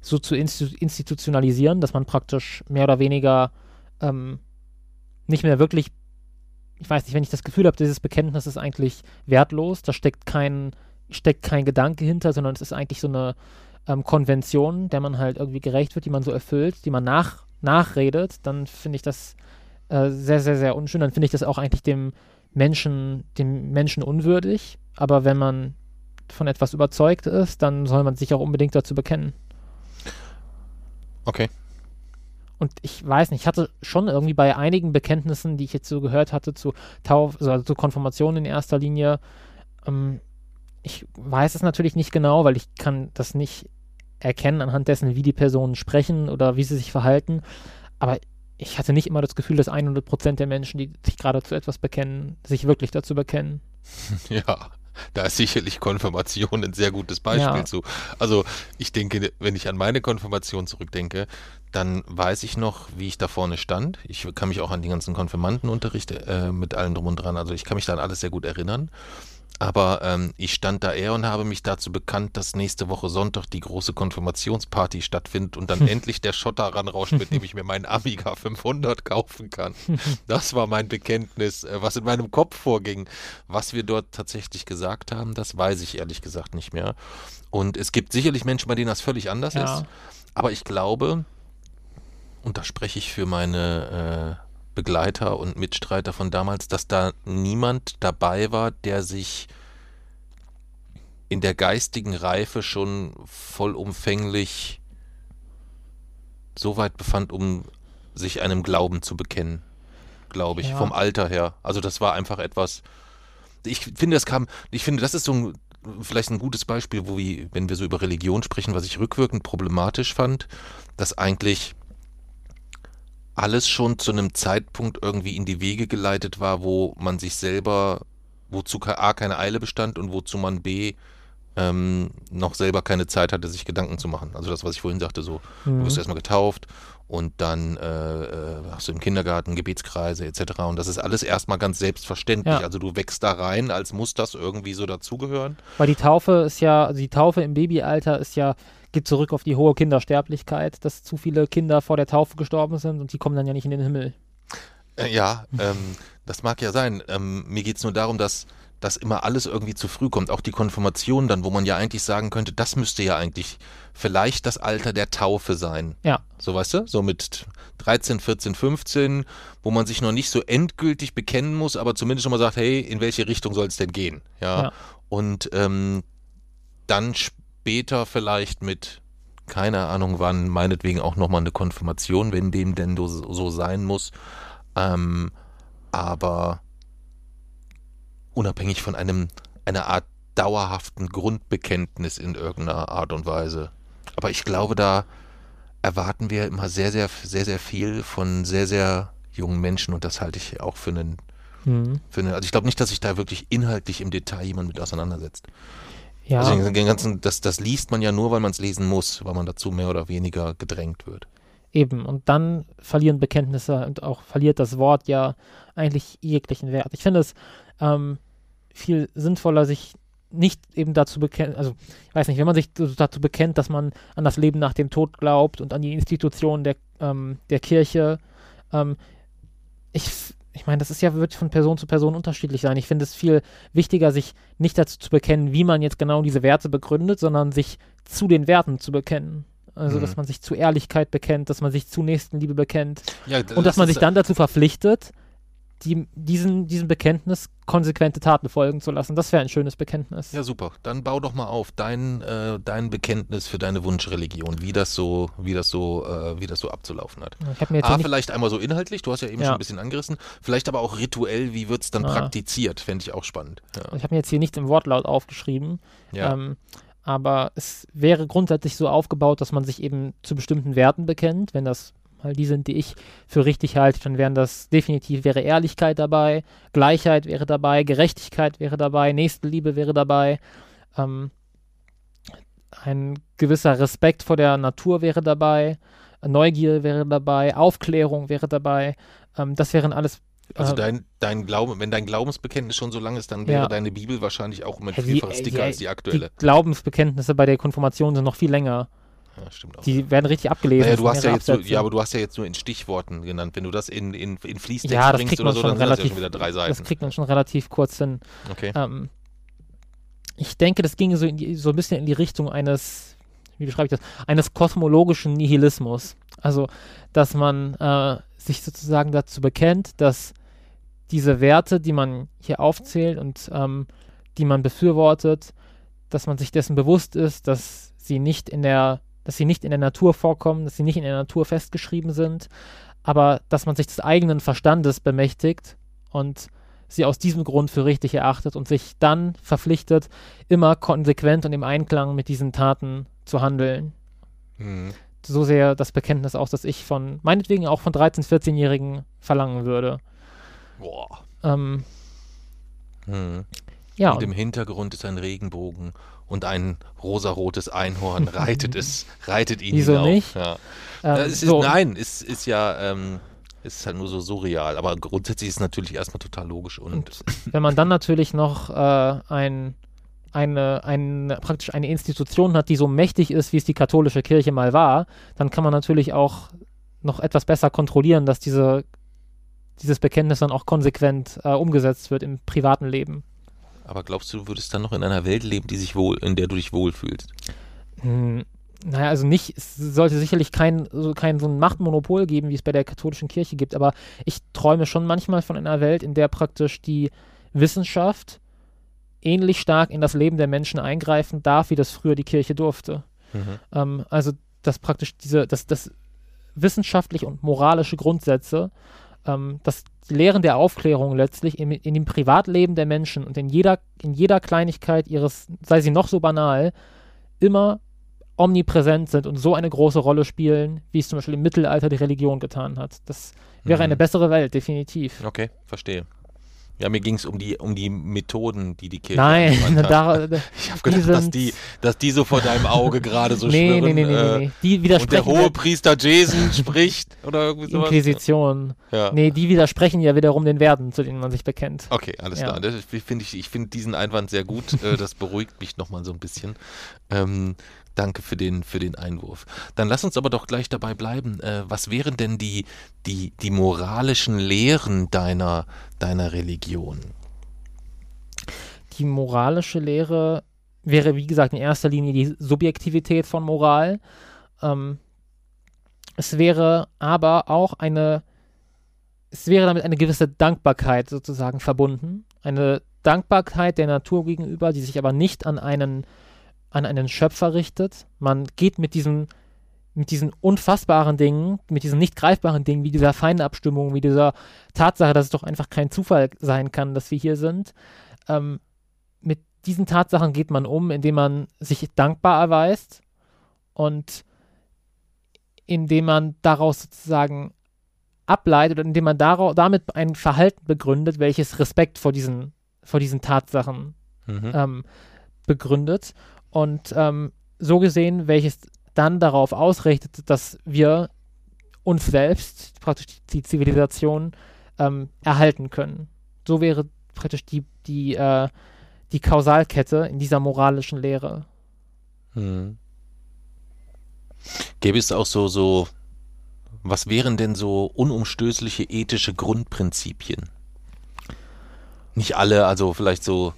so zu institu institutionalisieren, dass man praktisch mehr oder weniger ähm, nicht mehr wirklich, ich weiß nicht, wenn ich das Gefühl habe, dieses Bekenntnis ist eigentlich wertlos, da steckt kein, steckt kein Gedanke hinter, sondern es ist eigentlich so eine ähm, Konvention, der man halt irgendwie gerecht wird, die man so erfüllt, die man nach, nachredet, dann finde ich das äh, sehr, sehr, sehr unschön. Dann finde ich das auch eigentlich dem Menschen, dem Menschen unwürdig. Aber wenn man von etwas überzeugt ist, dann soll man sich auch unbedingt dazu bekennen. Okay. Und ich weiß nicht, ich hatte schon irgendwie bei einigen Bekenntnissen, die ich jetzt so gehört hatte, zu Tauf, also zu Konfirmation in erster Linie, ähm, ich weiß es natürlich nicht genau, weil ich kann das nicht erkennen anhand dessen, wie die Personen sprechen oder wie sie sich verhalten. Aber ich hatte nicht immer das Gefühl, dass 100% der Menschen, die sich gerade zu etwas bekennen, sich wirklich dazu bekennen. <laughs> Ja, da ist sicherlich Konfirmation ein sehr gutes Beispiel Ja. zu. Also ich denke, wenn ich an meine Konfirmation zurückdenke, dann weiß ich noch, wie ich da vorne stand. Ich kann mich auch an die ganzen Konfirmandenunterricht äh, mit allem drum und dran, also ich kann mich da an alles sehr gut erinnern. Aber ähm, ich stand da eher und habe mich dazu bekannt, dass nächste Woche Sonntag die große Konfirmationsparty stattfindet und dann <laughs> endlich der Schotter ranrauscht, mit dem ich mir meinen Amiga 500 kaufen kann. <laughs> Das war mein Bekenntnis, äh, was in meinem Kopf vorging. Was wir dort tatsächlich gesagt haben, das weiß ich ehrlich gesagt nicht mehr. Und es gibt sicherlich Menschen, bei denen das völlig anders Ja. ist. Aber ich glaube, und da spreche ich für meine äh, Begleiter und Mitstreiter von damals, dass da niemand dabei war, der sich in der geistigen Reife schon vollumfänglich so weit befand, um sich einem Glauben zu bekennen, glaube ich, Ja. vom Alter her. Also das war einfach etwas. Ich finde, das kam. Ich finde, das ist so ein vielleicht ein gutes Beispiel, wo wir, wenn wir so über Religion sprechen, was ich rückwirkend problematisch fand, dass eigentlich alles schon zu einem Zeitpunkt irgendwie in die Wege geleitet war, wo man sich selber, wozu A keine Eile bestand und wozu man B ähm, noch selber keine Zeit hatte, sich Gedanken zu machen. Also das, was ich vorhin sagte, so, Mhm. du wirst erstmal getauft und dann äh, äh, hast du im Kindergarten Gebetskreise etc. Und das ist alles erstmal ganz selbstverständlich. Ja. Also du wächst da rein, als muss das irgendwie so dazugehören. Weil die Taufe ist ja, also die Taufe im Babyalter ist ja, geht zurück auf die hohe Kindersterblichkeit, dass zu viele Kinder vor der Taufe gestorben sind und die kommen dann ja nicht in den Himmel. Äh, ja, ähm, das mag ja sein. Ähm, mir geht's nur darum, dass dass immer alles irgendwie zu früh kommt. Auch die Konfirmation dann, wo man ja eigentlich sagen könnte, das müsste ja eigentlich vielleicht das Alter der Taufe sein. Ja. So weißt du, so mit 13, 14, 15, wo man sich noch nicht so endgültig bekennen muss, aber zumindest schon mal sagt, hey, in welche Richtung soll es denn gehen? Ja. Ja. Und ähm, dann später vielleicht mit keine Ahnung wann, meinetwegen auch nochmal eine Konfirmation, wenn dem denn so, so sein muss. Ähm, aber unabhängig von einem einer Art dauerhaften Grundbekenntnis in irgendeiner Art und Weise. Aber ich glaube, da erwarten wir immer sehr, sehr, sehr, sehr viel von sehr, sehr jungen Menschen und das halte ich auch für einen, Mhm. für einen also ich glaube nicht, dass sich da wirklich inhaltlich im Detail jemand mit auseinandersetzt. Ja. Also den ganzen, das, das liest man ja nur, weil man es lesen muss, weil man dazu mehr oder weniger gedrängt wird. Eben, und dann verlieren Bekenntnisse und auch verliert das Wort ja eigentlich jeglichen Wert. Ich finde es ähm, viel sinnvoller, sich nicht eben dazu bekennen, also ich weiß nicht, wenn man sich dazu bekennt, dass man an das Leben nach dem Tod glaubt und an die Institutionen der, ähm, der Kirche, ähm, ich, ich meine, das ist ja, wird von Person zu Person unterschiedlich sein. Ich finde es viel wichtiger, sich nicht dazu zu bekennen, wie man jetzt genau diese Werte begründet, sondern sich zu den Werten zu bekennen. Also, Mhm. dass man sich zu Ehrlichkeit bekennt, dass man sich zu Nächstenliebe bekennt Ja, und dass man sich dann dazu verpflichtet, die, diesen, diesem Bekenntnis konsequente Taten folgen zu lassen. Das wäre ein schönes Bekenntnis. Ja, super. Dann bau doch mal auf dein, äh, dein Bekenntnis für deine Wunschreligion, wie das so, wie das so, äh, wie das so abzulaufen hat. Ich mir jetzt A, nicht, vielleicht einmal so inhaltlich, du hast ja eben Ja. schon ein bisschen angerissen, vielleicht aber auch rituell, wie wird es dann Ah. praktiziert, fände ich auch spannend. Ja. ich habe mir jetzt hier nichts im Wortlaut aufgeschrieben, Ja. ähm, aber es wäre grundsätzlich so aufgebaut, dass man sich eben zu bestimmten Werten bekennt, wenn das mal die sind, die ich für richtig halte, dann wären das definitiv, wäre Ehrlichkeit dabei, Gleichheit wäre dabei, Gerechtigkeit wäre dabei, Nächstenliebe wäre dabei, ähm, ein gewisser Respekt vor der Natur wäre dabei, Neugier wäre dabei, Aufklärung wäre dabei, ähm, das wären alles also äh, dein, dein Glaube, wenn dein Glaubensbekenntnis schon so lang ist, dann wäre Ja. deine Bibel wahrscheinlich auch mit Ja, die- vielfaches äh, dicker ja, als die die aktuelle. Glaubensbekenntnisse bei der Konfirmation sind noch viel länger. Ja, stimmt auch. Die werden richtig abgelesen. naja, das du hast ja jetzt, nur, ja, aber du hast ja jetzt nur in Stichworten genannt. Wenn du das in, in, in Fließtext Ja, das bringst oder so, dann sind das ja relativ- schon wieder drei das Seiten. kriegt man schon relativ kurz hin. Okay. Ähm, ich denke, das ginge so, die, so ein bisschen in die Richtung eines, wie beschreibe ich das, eines kosmologischen Nihilismus. Also, dass man äh, sich sozusagen dazu bekennt, dass diese Werte, die man hier aufzählt und ähm, die man befürwortet, dass man sich dessen bewusst ist, dass sie nicht in der, dass sie nicht in der Natur vorkommen, dass sie nicht in der Natur festgeschrieben sind, aber dass man sich des eigenen Verstandes bemächtigt und sie aus diesem Grund für richtig erachtet und sich dann verpflichtet, immer konsequent und im Einklang mit diesen Taten zu handeln. Mhm. So sehr das Bekenntnis aus, das ich von, meinetwegen auch von 13-, 14-Jährigen verlangen würde. Boah. Ähm, Mhm. ja, Und im Hintergrund ist ein Regenbogen und ein rosarotes Einhorn <laughs> reitet es, reitet ihn Wieso hinauf. nicht? Ja. ähm, ist, so, Nein, es ist ja, ähm, es ist halt nur so surreal, aber grundsätzlich ist es natürlich erstmal total logisch und, Und wenn man dann natürlich noch äh, ein, eine, ein, praktisch eine Institution hat, die so mächtig ist, wie es die katholische Kirche mal war, dann kann man natürlich auch noch etwas besser kontrollieren, dass diese, dieses Bekenntnis dann auch konsequent äh, umgesetzt wird im privaten Leben. Aber glaubst du, du würdest dann noch in einer Welt leben, die sich wohl, in der du dich wohlfühlst? Hm, naja, also nicht, es sollte sicherlich kein so, kein so ein Machtmonopol geben, wie es bei der katholischen Kirche gibt, aber ich träume schon manchmal von einer Welt, in der praktisch die Wissenschaft ähnlich stark in das Leben der Menschen eingreifen darf, wie das früher die Kirche durfte. Mhm. Ähm, also, dass praktisch diese, dass, dass wissenschaftliche und moralische Grundsätze, ähm, dass die Lehren der Aufklärung letztlich in, in dem Privatleben der Menschen und in jeder, in jeder Kleinigkeit ihres, sei sie noch so banal, immer omnipräsent sind und so eine große Rolle spielen, wie es zum Beispiel im Mittelalter die Religion getan hat. Das wäre Mhm. eine bessere Welt, definitiv. Okay, verstehe. Ja, mir ging es um die, um die Methoden, die die Kirche Nein, <laughs> da. <laughs> Ich habe gedacht, dass die, dass die so vor deinem Auge gerade so <laughs> nee, schwirren. nee, nee, nee, äh, nee. Die Und der widersprechen hohe ja Priester Jason spricht oder irgendwie sowas. Inquisition. Ja. Nee, die widersprechen ja wiederum den Werten, zu denen man sich bekennt. Okay, alles Ja. klar. Das finde ich, ich finde diesen Einwand sehr gut. Äh, das beruhigt mich nochmal so ein bisschen. Ähm, danke für den, für den Einwurf. Dann lass uns aber doch gleich dabei bleiben. Äh, was wären denn die, die, die moralischen Lehren deiner, deiner Religion? Die moralische Lehre wäre, wie gesagt, in erster Linie die Subjektivität von Moral. Ähm, es wäre aber auch eine, es wäre damit eine gewisse Dankbarkeit sozusagen verbunden. Eine Dankbarkeit der Natur gegenüber, die sich aber nicht an einen, an einen Schöpfer richtet. Man geht mit diesen, mit diesen unfassbaren Dingen, mit diesen nicht greifbaren Dingen, wie dieser Feinabstimmung, wie dieser Tatsache, dass es doch einfach kein Zufall sein kann, dass wir hier sind, ähm, mit diesen Tatsachen geht man um, indem man sich dankbar erweist und indem man daraus sozusagen ableitet oder indem man daraus, damit ein Verhalten begründet, welches Respekt vor diesen, vor diesen Tatsachen Mhm. ähm, begründet und ähm, so gesehen, welches dann darauf ausrichtet, dass wir uns selbst, praktisch die Zivilisation, ähm, erhalten können. So wäre praktisch die, die, äh, die Kausalkette in dieser moralischen Lehre. Hm. Gäbe es auch so, so, was wären denn so unumstößliche ethische Grundprinzipien? Nicht alle, also vielleicht so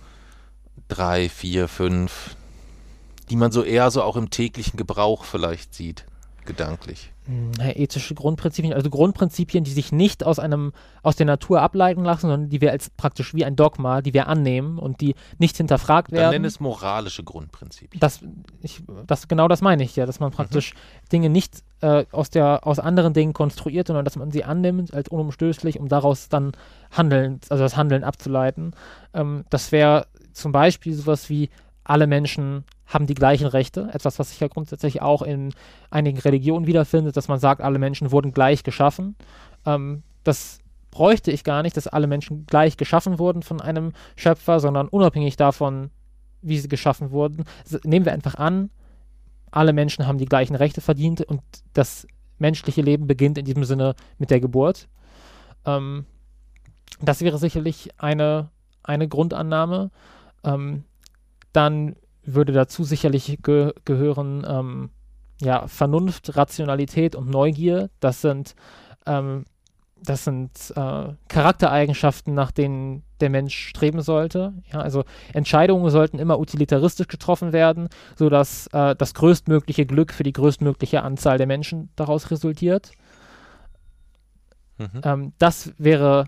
drei, vier, fünf, die man so eher so auch im täglichen Gebrauch vielleicht sieht, gedanklich. Hm, ja, ethische Grundprinzipien, also Grundprinzipien, die sich nicht aus einem, aus der Natur ableiten lassen, sondern die wir als praktisch wie ein Dogma, die wir annehmen und die nicht hinterfragt Dann werden. nenn es moralische Grundprinzipien. Das, ich, das, genau das meine ich ja, dass man praktisch Dinge nicht äh, aus, der, aus anderen Dingen konstruiert, sondern dass man sie annimmt als unumstößlich, um daraus dann Handeln, also das Handeln abzuleiten. Ähm, das wäre zum Beispiel sowas wie alle Menschen haben die gleichen Rechte, etwas, was sich ja grundsätzlich auch in einigen Religionen wiederfindet, dass man sagt, alle Menschen wurden gleich geschaffen. Ähm, das bräuchte ich gar nicht, dass alle Menschen gleich geschaffen wurden von einem Schöpfer, sondern unabhängig davon, wie sie geschaffen wurden. Nehmen wir einfach an, alle Menschen haben die gleichen Rechte verdient und das menschliche Leben beginnt in diesem Sinne mit der Geburt. Ähm, das wäre sicherlich eine, eine Grundannahme. Ähm, dann würde dazu sicherlich ge gehören ähm, ja, Vernunft, Rationalität und Neugier. Das sind, ähm, das sind äh, Charaktereigenschaften, nach denen der Mensch streben sollte. Ja, also Entscheidungen sollten immer utilitaristisch getroffen werden, sodass äh, das größtmögliche Glück für die größtmögliche Anzahl der Menschen daraus resultiert. Mhm. Ähm, das wäre,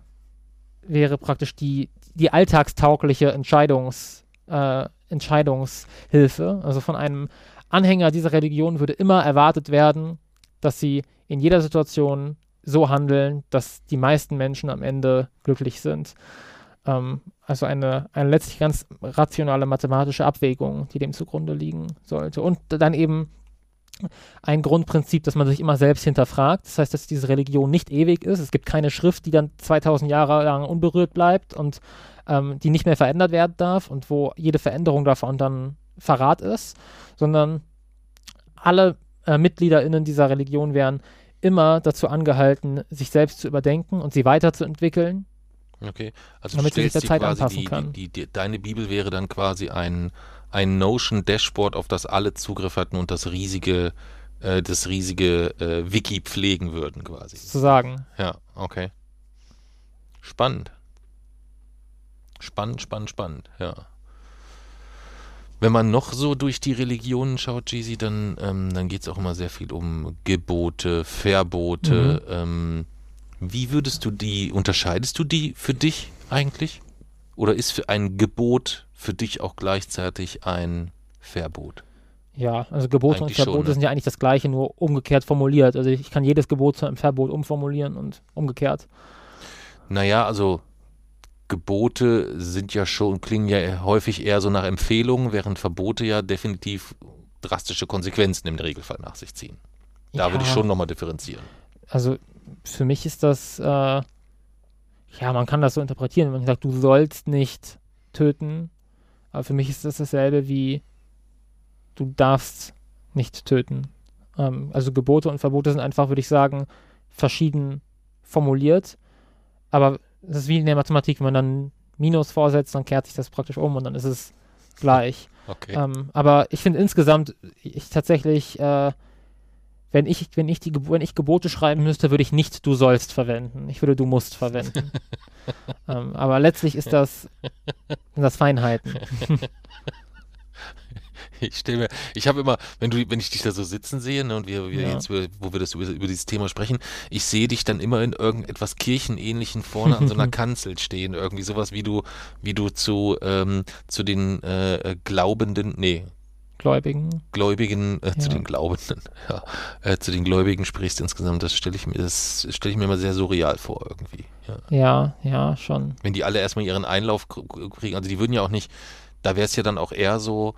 wäre praktisch die, die alltagstaugliche Entscheidungs, äh, Entscheidungshilfe. Also von einem Anhänger dieser Religion würde immer erwartet werden, dass sie in jeder Situation so handeln, dass die meisten Menschen am Ende glücklich sind. Ähm, also eine, eine letztlich ganz rationale mathematische Abwägung, die dem zugrunde liegen sollte. Und dann eben ein Grundprinzip, dass man sich immer selbst hinterfragt. Das heißt, dass diese Religion nicht ewig ist. Es gibt keine Schrift, die dann 2000 Jahre lang unberührt bleibt und ähm, die nicht mehr verändert werden darf und wo jede Veränderung davon dann Verrat ist, sondern alle äh, MitgliederInnen dieser Religion wären immer dazu angehalten, sich selbst zu überdenken und sie weiterzuentwickeln. Okay, also Damit du sie sich der Zeit quasi anpassen die, kann. die, die, deine Bibel wäre dann quasi ein, ein Notion-Dashboard, auf das alle Zugriff hatten und das riesige, äh, das riesige äh, Wiki pflegen würden quasi. zu sagen. Ja, okay. Spannend. Spannend, spannend, spannend, ja. Wenn man noch so durch die Religionen schaut, Jeezy, dann, ähm, dann geht es auch immer sehr viel um Gebote, Verbote. Ähm, wie würdest du die, unterscheidest du die für dich eigentlich? Oder ist für ein Gebot für dich auch gleichzeitig ein Verbot? Ja, also Gebote und Eigentlich schon, Verbote ne? sind ja eigentlich das gleiche, nur umgekehrt formuliert. Also ich kann jedes Gebot zu einem Verbot umformulieren und umgekehrt. Naja, also Gebote sind ja schon, klingen ja häufig eher so nach Empfehlungen, während Verbote ja definitiv drastische Konsequenzen im Regelfall nach sich ziehen. Da würde ich Ja. schon nochmal differenzieren. Also für mich ist das äh, ja, man kann das so interpretieren, wenn man sagt, du sollst nicht töten. Aber für mich ist das dasselbe wie du darfst nicht töten. Ähm, also Gebote und Verbote sind einfach, würde ich sagen, verschieden formuliert. Aber es ist wie in der Mathematik, wenn man dann Minus vorsetzt, dann kehrt sich das praktisch um und dann ist es gleich. Okay. Ähm, aber ich finde insgesamt, ich tatsächlich, äh, wenn ich, wenn ich die, wenn ich Gebote schreiben müsste, würde ich nicht du sollst verwenden. Ich würde du musst verwenden. <laughs> ähm, aber letztlich ist das, sind das Feinheiten. <laughs> Ich stelle mir, ich habe immer, wenn du, wenn ich dich da so sitzen sehe, ne, und wir, wir Ja. jetzt, wo wir das über, über dieses Thema sprechen, ich sehe dich dann immer in irgendetwas Kirchenähnlichen vorne an so einer <laughs> Kanzel stehen, irgendwie sowas wie du, wie du zu, ähm, zu den äh, äh, Glaubenden, nee, Gläubigen. Gläubigen, äh, zu Ja. den Glaubenden, <laughs> ja, äh, zu den Gläubigen sprichst insgesamt, das stelle ich mir, das stelle ich mir immer sehr surreal vor irgendwie. Ja. Ja, ja, schon. Wenn die alle erstmal ihren Einlauf kriegen, also die würden ja auch nicht, da wäre es ja dann auch eher so,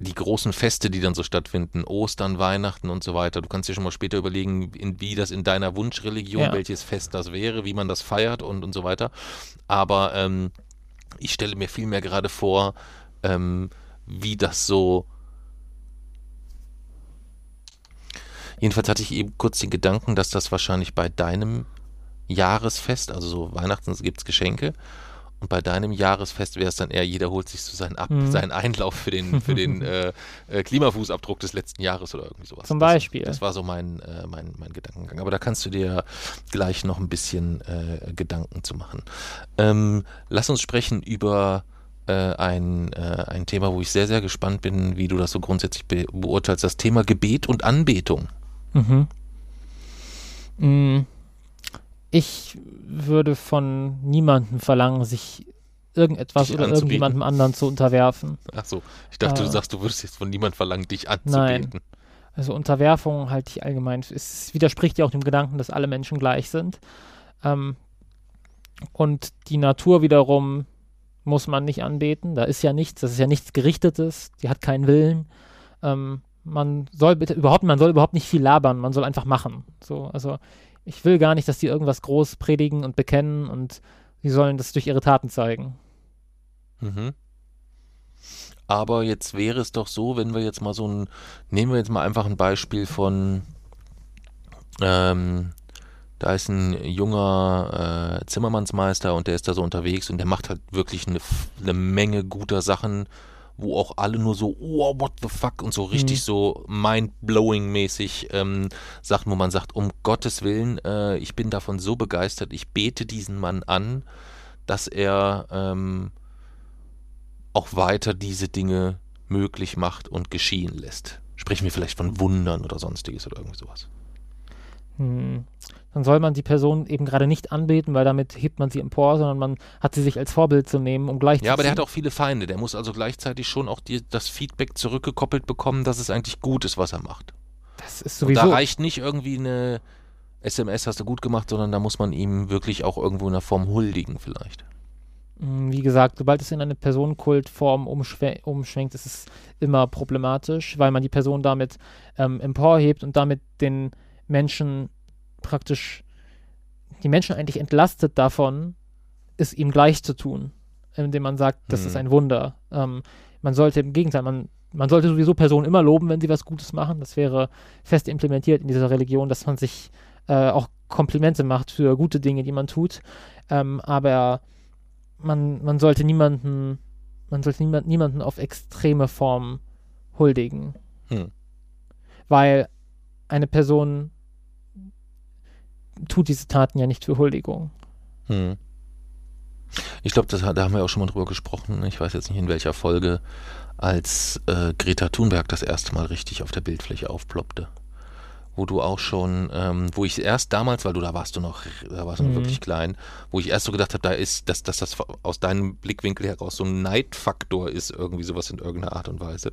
die großen Feste, die dann so stattfinden, Ostern, Weihnachten und so weiter. Du kannst dir schon mal später überlegen, in, wie das in deiner Wunschreligion, Ja. welches Fest das wäre, wie man das feiert und, und so weiter. Aber ähm, ich stelle mir vielmehr gerade vor, ähm, wie das so. Jedenfalls hatte ich eben kurz den Gedanken, dass das wahrscheinlich bei deinem Jahresfest, also so Weihnachten gibt es Geschenke, und bei deinem Jahresfest wäre es dann eher, jeder holt sich so seinen, Ab Mhm. seinen Einlauf für den, für den <laughs> äh, äh, Klimafußabdruck des letzten Jahres oder irgendwie sowas. Zum Das- Beispiel. Das war so mein, äh, mein, mein Gedankengang. Aber da kannst du dir gleich noch ein bisschen äh, Gedanken zu machen. Ähm, lass uns sprechen über ein, äh, ein Thema, wo ich sehr, sehr gespannt bin, wie du das so grundsätzlich be beurteilst. Das Thema Gebet und Anbetung. Mhm. Mm, Ich würde von niemandem verlangen, sich irgendetwas Dich oder anzubieten. irgendjemandem anderen zu unterwerfen. Ach so, ich dachte, du Äh. sagst, du würdest jetzt von niemand verlangen, dich anzubeten. Also Unterwerfung halte ich allgemein, es widerspricht ja auch dem Gedanken, dass alle Menschen gleich sind. Ähm, und die Natur wiederum muss man nicht anbeten. Da ist ja nichts, das ist ja nichts Gerichtetes, die hat keinen Willen. Ähm, man soll bitte überhaupt, man soll überhaupt nicht viel labern, man soll einfach machen. So, also ich will gar nicht, dass die irgendwas groß predigen und bekennen und sie sollen das durch ihre Taten zeigen. Mhm. Aber jetzt wäre es doch so, wenn wir jetzt mal so ein, nehmen wir jetzt mal einfach ein Beispiel von, ähm, da ist ein junger äh, Zimmermannsmeister und der ist da so unterwegs und der macht halt wirklich eine, eine Menge guter Sachen, wo auch alle nur so, oh, what the fuck und so richtig Mhm. so mind-blowing mäßig ähm, Sachen, wo man sagt, um Gottes Willen, äh, ich bin davon so begeistert, ich bete diesen Mann an, dass er ähm, auch weiter diese Dinge möglich macht und geschehen lässt. Sprechen wir vielleicht von Wundern oder sonstiges oder irgendwie sowas. Hm. Dann soll man die Person eben gerade nicht anbeten, weil damit hebt man sie empor, sondern man hat sie sich als Vorbild zu nehmen, um gleich Ja, aber der hat auch viele Feinde. Der muss also gleichzeitig schon auch die, das Feedback zurückgekoppelt bekommen, dass es eigentlich gut ist, was er macht. Das ist Und da sowieso. reicht nicht irgendwie eine SMS hast du gut gemacht, sondern da muss man ihm wirklich auch irgendwo in einer Form huldigen vielleicht. Mm, Wie gesagt, sobald es in eine Personenkultform umschwe umschwenkt, ist es immer problematisch, weil man die Person damit ähm, emporhebt und damit den Menschen praktisch, die Menschen eigentlich entlastet davon, es ihm gleich zu tun, indem man sagt, das Mhm. ist ein Wunder. Ähm, man sollte im Gegenteil, man, man sollte sowieso Personen immer loben, wenn sie was Gutes machen. Das wäre fest implementiert in dieser Religion, dass man sich äh, auch Komplimente macht für gute Dinge, die man tut. Ähm, aber man, man sollte niemanden, man sollte niemand, niemanden auf extreme Form huldigen. Hm. Weil eine Person tut diese Taten ja nicht für Huldigung. Hm. Ich glaube, da haben wir auch schon mal drüber gesprochen. Ich weiß jetzt nicht in welcher Folge, als äh, Greta Thunberg das erste Mal richtig auf der Bildfläche aufploppte. Wo du auch schon, ähm, wo ich erst damals, weil du da warst du noch, da warst du noch Mhm. wirklich klein, wo ich erst so gedacht habe, da ist, dass, dass das aus deinem Blickwinkel heraus so ein Neidfaktor ist, irgendwie sowas in irgendeiner Art und Weise.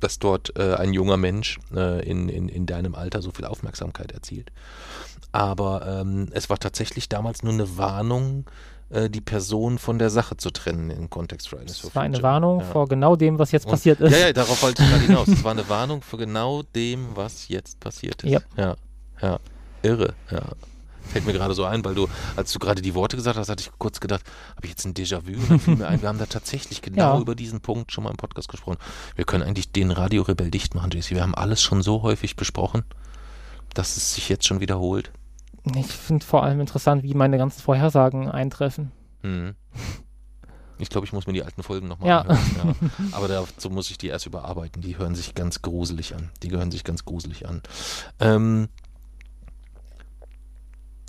Dass dort äh, ein junger Mensch äh, in, in, in deinem Alter so viel Aufmerksamkeit erzielt. Aber ähm, es war tatsächlich damals nur eine Warnung, äh, die Person von der Sache zu trennen im Kontext Fridays for Das war eine Future. Warnung Ja. vor genau dem, was jetzt Und- passiert ist. Ja, ja, darauf wollte ich gerade hinaus. Es war eine Warnung für genau dem, was jetzt passiert ist. Ja. ja, ja. Irre, ja. Fällt mir gerade so ein, weil du, als du gerade die Worte gesagt hast, hatte ich kurz gedacht, habe ich jetzt ein Déjà-vu? Und dann fiel mir ein, wir haben da tatsächlich <laughs> genau Ja. über diesen Punkt schon mal im Podcast gesprochen. Wir können eigentlich den Radiorebell dicht machen, JC. Wir haben alles schon so häufig besprochen, dass es sich jetzt schon wiederholt. Ich finde vor allem interessant, wie meine ganzen Vorhersagen eintreffen. Mhm. <laughs> Ich glaube, ich muss mir die alten Folgen nochmal Ja. anhören. Ja. <laughs> Aber dazu muss ich die erst überarbeiten. Die hören sich ganz gruselig an. Die hören sich ganz gruselig an. Ähm,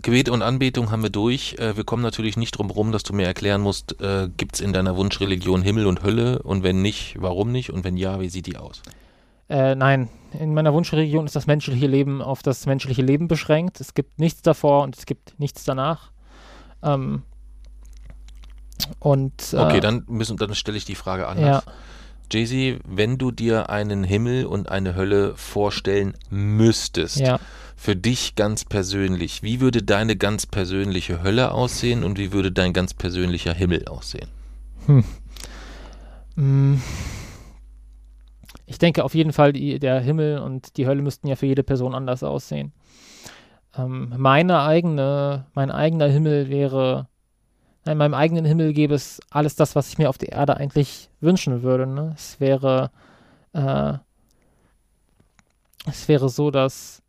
Gebet und Anbetung haben wir durch. Äh, wir kommen natürlich nicht drum rum, dass du mir erklären musst, äh, gibt es in deiner Wunschreligion Himmel und Hölle? Und wenn nicht, warum nicht? Und wenn ja, wie sieht die aus? Äh, nein, in meiner Wunschregion ist das menschliche Leben auf das menschliche Leben beschränkt. Es gibt nichts davor und es gibt nichts danach. Ähm, und äh, Okay, dann, müssen, dann stelle ich die Frage ja, anders. Jay-Z, wenn du dir einen Himmel und eine Hölle vorstellen müsstest, ja. für dich ganz persönlich, wie würde deine ganz persönliche Hölle aussehen und wie würde dein ganz persönlicher Himmel aussehen? Mm. Ich denke auf jeden Fall, die, der Himmel und die Hölle müssten ja für jede Person anders aussehen. Ähm, meine eigene, mein eigener Himmel wäre, in meinem eigenen Himmel gäbe es alles das, was ich mir auf der Erde eigentlich wünschen würde. Ne? Es wäre, äh, es wäre so, dass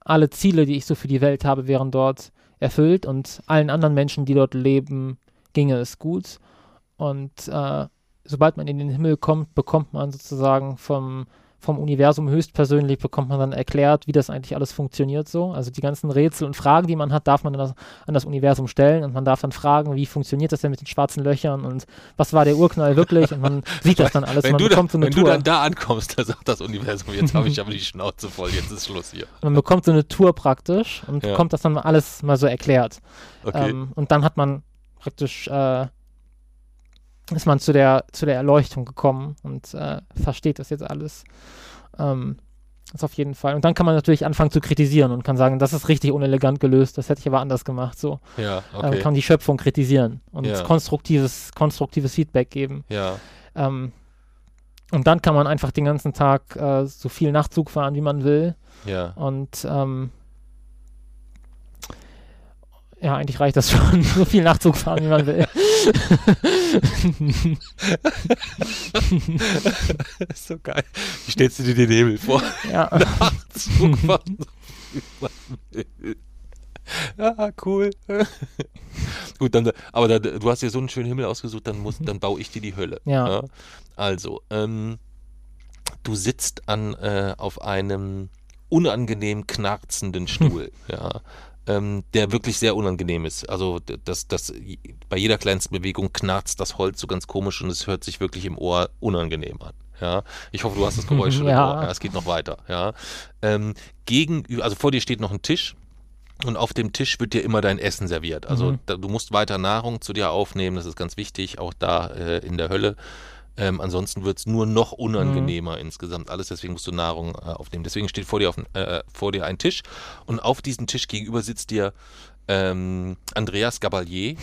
alle Ziele, die ich so für die Welt habe, wären dort erfüllt und allen anderen Menschen, die dort leben, ginge es gut. Und äh, sobald man in den Himmel kommt, bekommt man sozusagen vom, vom Universum höchstpersönlich, bekommt man dann erklärt, wie das eigentlich alles funktioniert so. Also die ganzen Rätsel und Fragen, die man hat, darf man dann das, an das Universum stellen und man darf dann fragen, wie funktioniert das denn mit den schwarzen Löchern und was war der Urknall wirklich und man <laughs> sieht das dann alles. Wenn, man du, bekommt da, so eine wenn du dann da ankommst, da sagt das Universum, jetzt habe ich aber die Schnauze voll, jetzt ist Schluss hier. man bekommt so eine Tour praktisch und Ja. bekommt das dann alles mal so erklärt. Okay. Ähm, und dann hat man praktisch, äh, ist man zu der, zu der Erleuchtung gekommen und äh, versteht das jetzt alles. Ähm, das auf jeden Fall. Und dann kann man natürlich anfangen zu kritisieren und kann sagen, das ist richtig unelegant gelöst, das hätte ich aber anders gemacht. So ja, ähm, okay. kann die Schöpfung kritisieren und Ja. konstruktives, konstruktives Feedback geben. ja, Ähm, und dann kann man einfach den ganzen Tag äh, so viel Nachtzug fahren, wie man will. ja. Und ähm, ja, eigentlich reicht das schon. <laughs> so viel Nachtzug fahren, wie man will. <laughs> Ist so geil. Wie stellst du dir den Himmel vor? <laughs> ja. Zug fahren, so viel man will. Ja, cool. Gut, dann, aber da, du hast dir so einen schönen Himmel ausgesucht, dann, muss, dann baue ich dir die Hölle. Ja. Also, ähm, du sitzt an, äh, auf einem unangenehm knarzenden Stuhl, ja, ähm, der wirklich sehr unangenehm ist. Also, das, das, bei jeder kleinsten Bewegung knarzt das Holz so ganz komisch und es hört sich wirklich im Ohr unangenehm an. Ja, ich hoffe, du hast das Geräusch <laughs> schon Ja. im Ohr. Ja, es geht noch weiter. Ja, ähm, gegenüber, also vor dir steht noch ein Tisch und auf dem Tisch wird dir immer dein Essen serviert. Also Mhm. da, du musst weiter Nahrung zu dir aufnehmen, das ist ganz wichtig, auch da äh, in der Hölle. Ähm, ansonsten wird es nur noch unangenehmer insgesamt alles, deswegen musst du Nahrung äh, aufnehmen. Deswegen steht vor dir, auf, äh, vor dir ein Tisch und auf diesem Tisch gegenüber sitzt dir ähm, Andreas Gabalier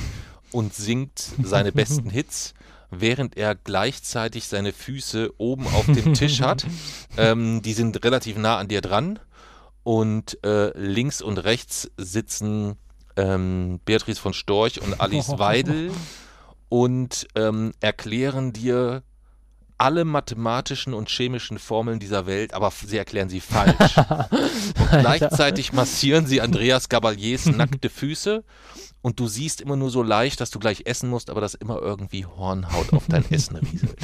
und singt seine <laughs> besten Hits, während er gleichzeitig seine Füße oben auf dem Tisch hat. <laughs> Ähm, die sind relativ nah an dir dran und äh, links und rechts sitzen ähm, Beatrice von Storch und Alice <laughs> Weidel und ähm, erklären dir alle mathematischen und chemischen Formeln dieser Welt, aber sie erklären sie falsch. <laughs> und gleichzeitig massieren sie Andreas Gabaliers <laughs> nackte Füße und du siehst immer nur so leicht, dass du gleich essen musst, aber dass immer irgendwie Hornhaut auf dein Essen rieselt.